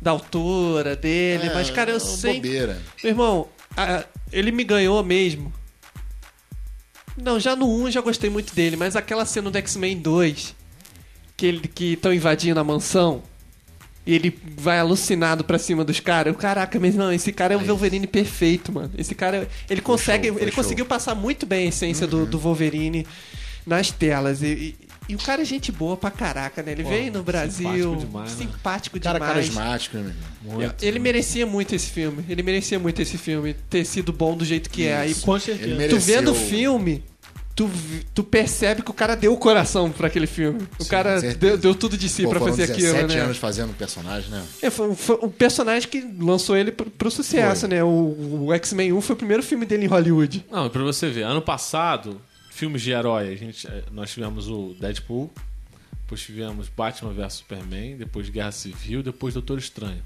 da altura dele, É, mas, cara, eu é bobeira. Meu irmão, a- ele me ganhou mesmo. Não, já no 1 já gostei muito dele, mas aquela cena do X-Men 2, que ele que estão invadindo a mansão, e ele vai alucinado pra cima dos caras. Eu, Caraca, mas não, esse cara é o Wolverine perfeito, mano. Esse cara, ele consegue, show, ele show. conseguiu passar muito bem a essência do, do Wolverine nas telas. E, e- e o cara é gente boa pra caraca, né? Ele Pô, veio no Brasil, simpático demais, né? simpático Cara demais. carismático, né, meu irmão? Muito. Ele merecia muito esse filme. Ele merecia muito esse filme ter sido bom do jeito que é. Aí, Com certeza. Ele tu mereceu. vendo o filme, tu, tu percebe que o cara deu o coração pra aquele filme. O Sim, cara deu, deu tudo de si Pô, pra foram fazer 17 aquilo, né? anos fazendo o personagem, né? É, foi, foi um personagem que lançou ele pro, pro sucesso, Foi. né? O, o X-Men 1 foi o primeiro filme dele em Hollywood. Não, pra você ver, ano passado, filmes de herói, a gente, eh, nós tivemos o Deadpool, depois tivemos Batman vs Superman, depois Guerra Civil, depois Doutor Estranho.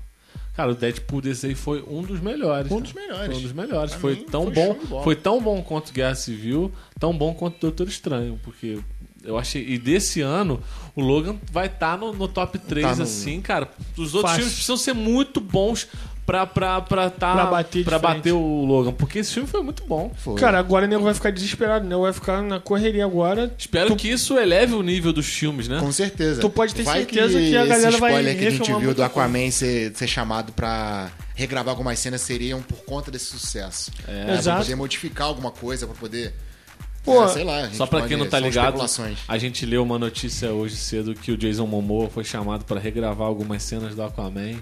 Cara, o Deadpool desse aí foi um dos melhores. Um cara. dos melhores. Foi um dos melhores. Foi mim, tão foi bom, foi tão bom quanto Guerra Civil, tão bom quanto Doutor Estranho, porque eu achei e desse ano o Logan vai estar no, no top 3 Tá no- assim, cara. Os outros Fácil. filmes precisam ser muito bons pra pra pra, tá, Pra bater pra bater o Logan, porque esse filme foi muito bom. Foi. Cara, agora o nego vai ficar desesperado, né? Vai ficar na correria agora. Espero Tu- que isso eleve o nível dos filmes, né? Com certeza. Tu pode ter vai certeza que a galera esse vai spoiler que a gente viu do Aquaman ser, ser chamado pra regravar algumas cenas seriam por conta desse sucesso. É, pra Exato. poder modificar alguma coisa, pra poder... Pô, é, sei lá. a gente Só pra quem não tá ligado, a gente leu uma notícia hoje cedo que o Jason Momoa foi chamado pra regravar algumas cenas do Aquaman.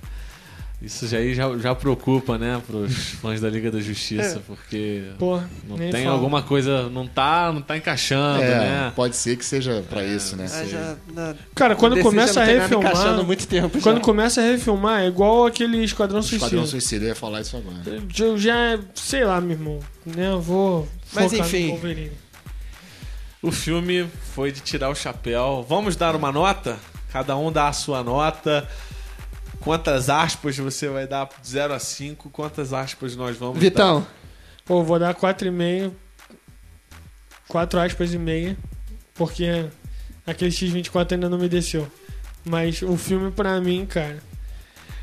Isso já, aí já, já preocupa, né, pros fãs da Liga da Justiça, porque Pô, não tem fala. alguma coisa, não tá, não tá encaixando, É, né? pode ser que seja pra isso, né? Já, na, Cara, quando começa a refilmar. muito tempo Quando já. começa a refilmar, é igual aquele Esquadrão Suicida. Esquadrão Suicida, eu ia falar isso agora. Eu já, sei lá, meu irmão. Né? Eu vou. Mas enfim. Wolverine. O filme foi de tirar o chapéu. Vamos dar uma nota? Cada um dá a sua nota. Quantas aspas você vai dar de 0 a 5? Quantas aspas nós vamos dar? Vitão, Pô, vou dar 4,5. 4 aspas e meia. Porque aquele X24 ainda não me desceu. Mas o filme, pra mim, cara,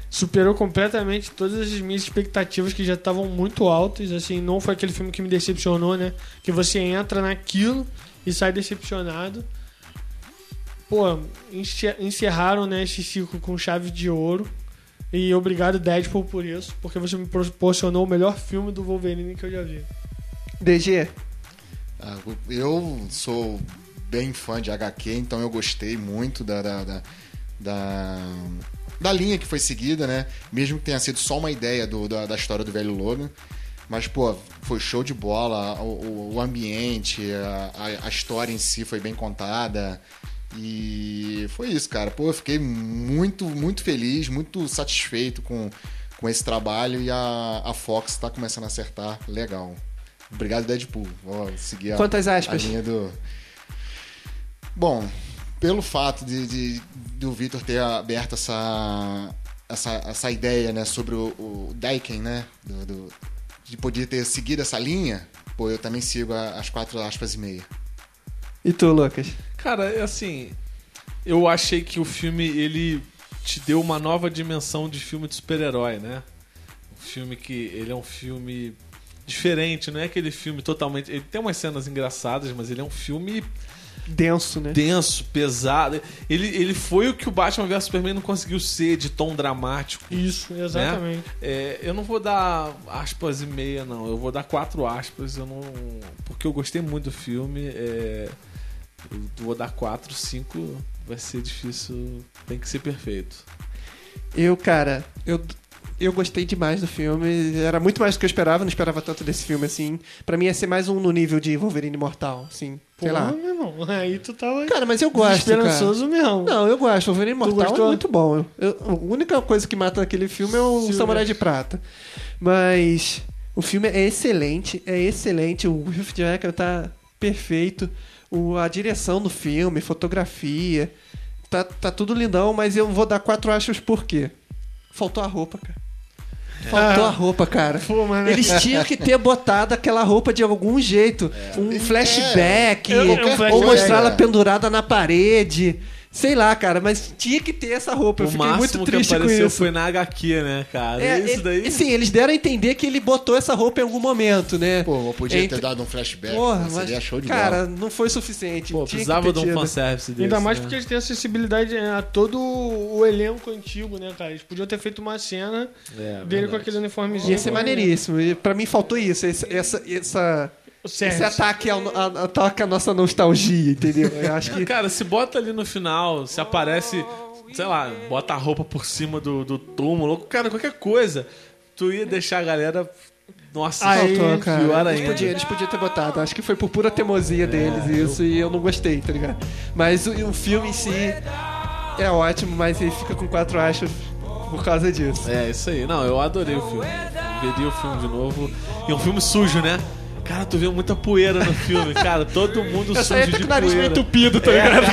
superou completamente todas as minhas expectativas que já estavam muito altas. Assim, não foi aquele filme que me decepcionou, né? Que você entra naquilo e sai decepcionado. Pô, encerraram né, esse ciclo com chave de ouro. E obrigado, Deadpool, por isso. Porque você me proporcionou o melhor filme do Wolverine que eu já vi. DG. Ah, Eu sou bem fã de HQ, então eu gostei muito da, da, da, da, da linha que foi seguida, né? Mesmo que tenha sido só uma ideia do, da, da história do velho Logan. Mas, pô, foi show de bola. O, o- o ambiente, a, a- a história em si foi bem contada. E foi isso, cara. Pô, eu fiquei muito, muito feliz, muito satisfeito com, com esse trabalho. E a, a Fox tá começando a acertar legal. Obrigado, Deadpool. Vou seguir a, Quantas a aspas? linha do. Bom, pelo fato de, de, do Victor ter aberto essa, essa, essa ideia né, sobre o, o Daiken, né? do- do- de poder ter seguido essa linha, pô, eu também sigo a- as quatro aspas e meia. E tu, Lucas? Cara, é assim, eu achei que o filme ele te deu uma nova dimensão de filme de super-herói, né? Um filme que ele é um filme diferente, não é aquele filme totalmente, ele tem umas cenas engraçadas, mas ele é um filme Denso, né? denso, pesado. Ele, ele foi o que o Batman vs Superman não conseguiu ser de tom dramático. Isso, exatamente. É, eu não vou dar aspas e meia, não. Eu vou dar quatro aspas. Eu não, porque eu gostei muito do filme. é, eu vou dar quatro, cinco. Vai ser difícil. Tem que ser perfeito. Eu, cara, eu, eu gostei demais do filme. Era muito mais do que eu esperava, não esperava tanto desse filme assim. Pra mim ia ser mais um no nível de Wolverine Mortal, assim. Sei Porra, lá. meu irmão. Aí tu tava Cara, mas eu gosto. Esperançoso mesmo. Não, eu gosto. Wolverine Mortal gostou? é muito bom. Eu- a única coisa que mata naquele filme é o. Samurai de Prata. Mas O filme é excelente, é excelente. O Hugh Jackman tá perfeito. O, a direção do filme, fotografia, tá, tá tudo lindão, mas eu vou dar quatro achos por quê? Faltou a roupa, cara. Faltou a roupa, cara. Pô, mas- Eles tinham que ter botado aquela roupa de algum jeito. Um flashback. É, um ou flashback. mostrar ela É. pendurada na parede. Sei lá, cara, mas tinha que ter essa roupa. Eu O fiquei máximo muito que triste com apareceu isso. foi na HQ, né, cara? É, isso ele- daí. Sim, eles deram a entender que ele botou essa roupa em algum momento, né? Pô, eu podia Entre- ter dado um flashback. Porra, né? Seria mas, show de cara, bola. não foi suficiente. Pô, Tinha que precisava de um fanservice desse. Ainda mais né? porque eles têm acessibilidade a todo o elenco antigo, né, cara? Eles podiam ter feito uma cena É, dele verdade. com aquele uniformezinho. Ia ser maneiríssimo. E pra mim faltou isso. Essa, essa, Certo. esse ataque ao, a, ataque à nossa nostalgia, entendeu? Eu acho que. Cara, se bota ali no final, se aparece, sei lá, bota a roupa por cima do, do túmulo, cara, qualquer coisa, tu ia deixar a galera. Nossa, Aí, Faltou, cara. pior Eles ainda. podiam, eles podiam ter botado. Acho que foi por pura teimosia deles isso e eu não gostei, tá ligado? Mas o, o filme em si é ótimo, mas ele fica com quatro achos por causa disso. É, isso aí. Não, eu adorei o filme. Veria o filme de novo. E é um filme sujo, né? Cara, tu vê muita poeira no filme, cara. Todo mundo Eu sujo de com o nariz meio entupido, tá ligado?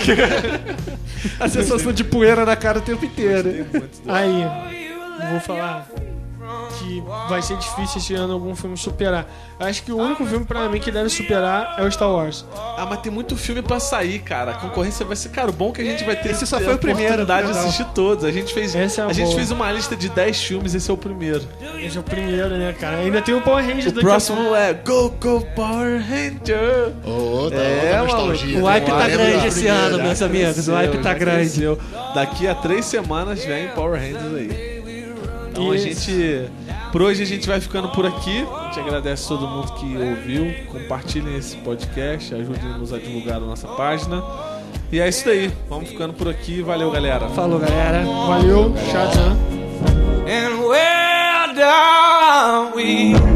a sensação de poeira na cara o tempo inteiro. Aí, eu vou falar que vai ser difícil esse ano algum filme superar. Acho que o único filme pra mim que deve superar é o Star Wars. Ah, mas tem muito filme pra sair, cara. A concorrência vai ser, cara, o bom é que a gente vai ter Esse só foi a o primeiro, oportunidade de assistir todos. A gente fez, é a a gente fez uma lista de 10 filmes, esse é o primeiro. Esse é o primeiro, né, cara? Ainda tem o Power Rangers O próximo é Go Go Power Ranger. Ô, tá É, outra nostalgia. O hype tá grande esse ano, meus amigos. O hype tá grande. Daqui a três semanas vem Power Rangers aí. Então a Isso. gente. Por hoje a gente vai ficando por aqui. A gente agradece todo mundo que ouviu. Compartilhem esse podcast, ajudem-nos a divulgar a nossa página. E é isso daí. Vamos ficando por aqui. Valeu, galera. Falou, galera. Valeu, Shazam. and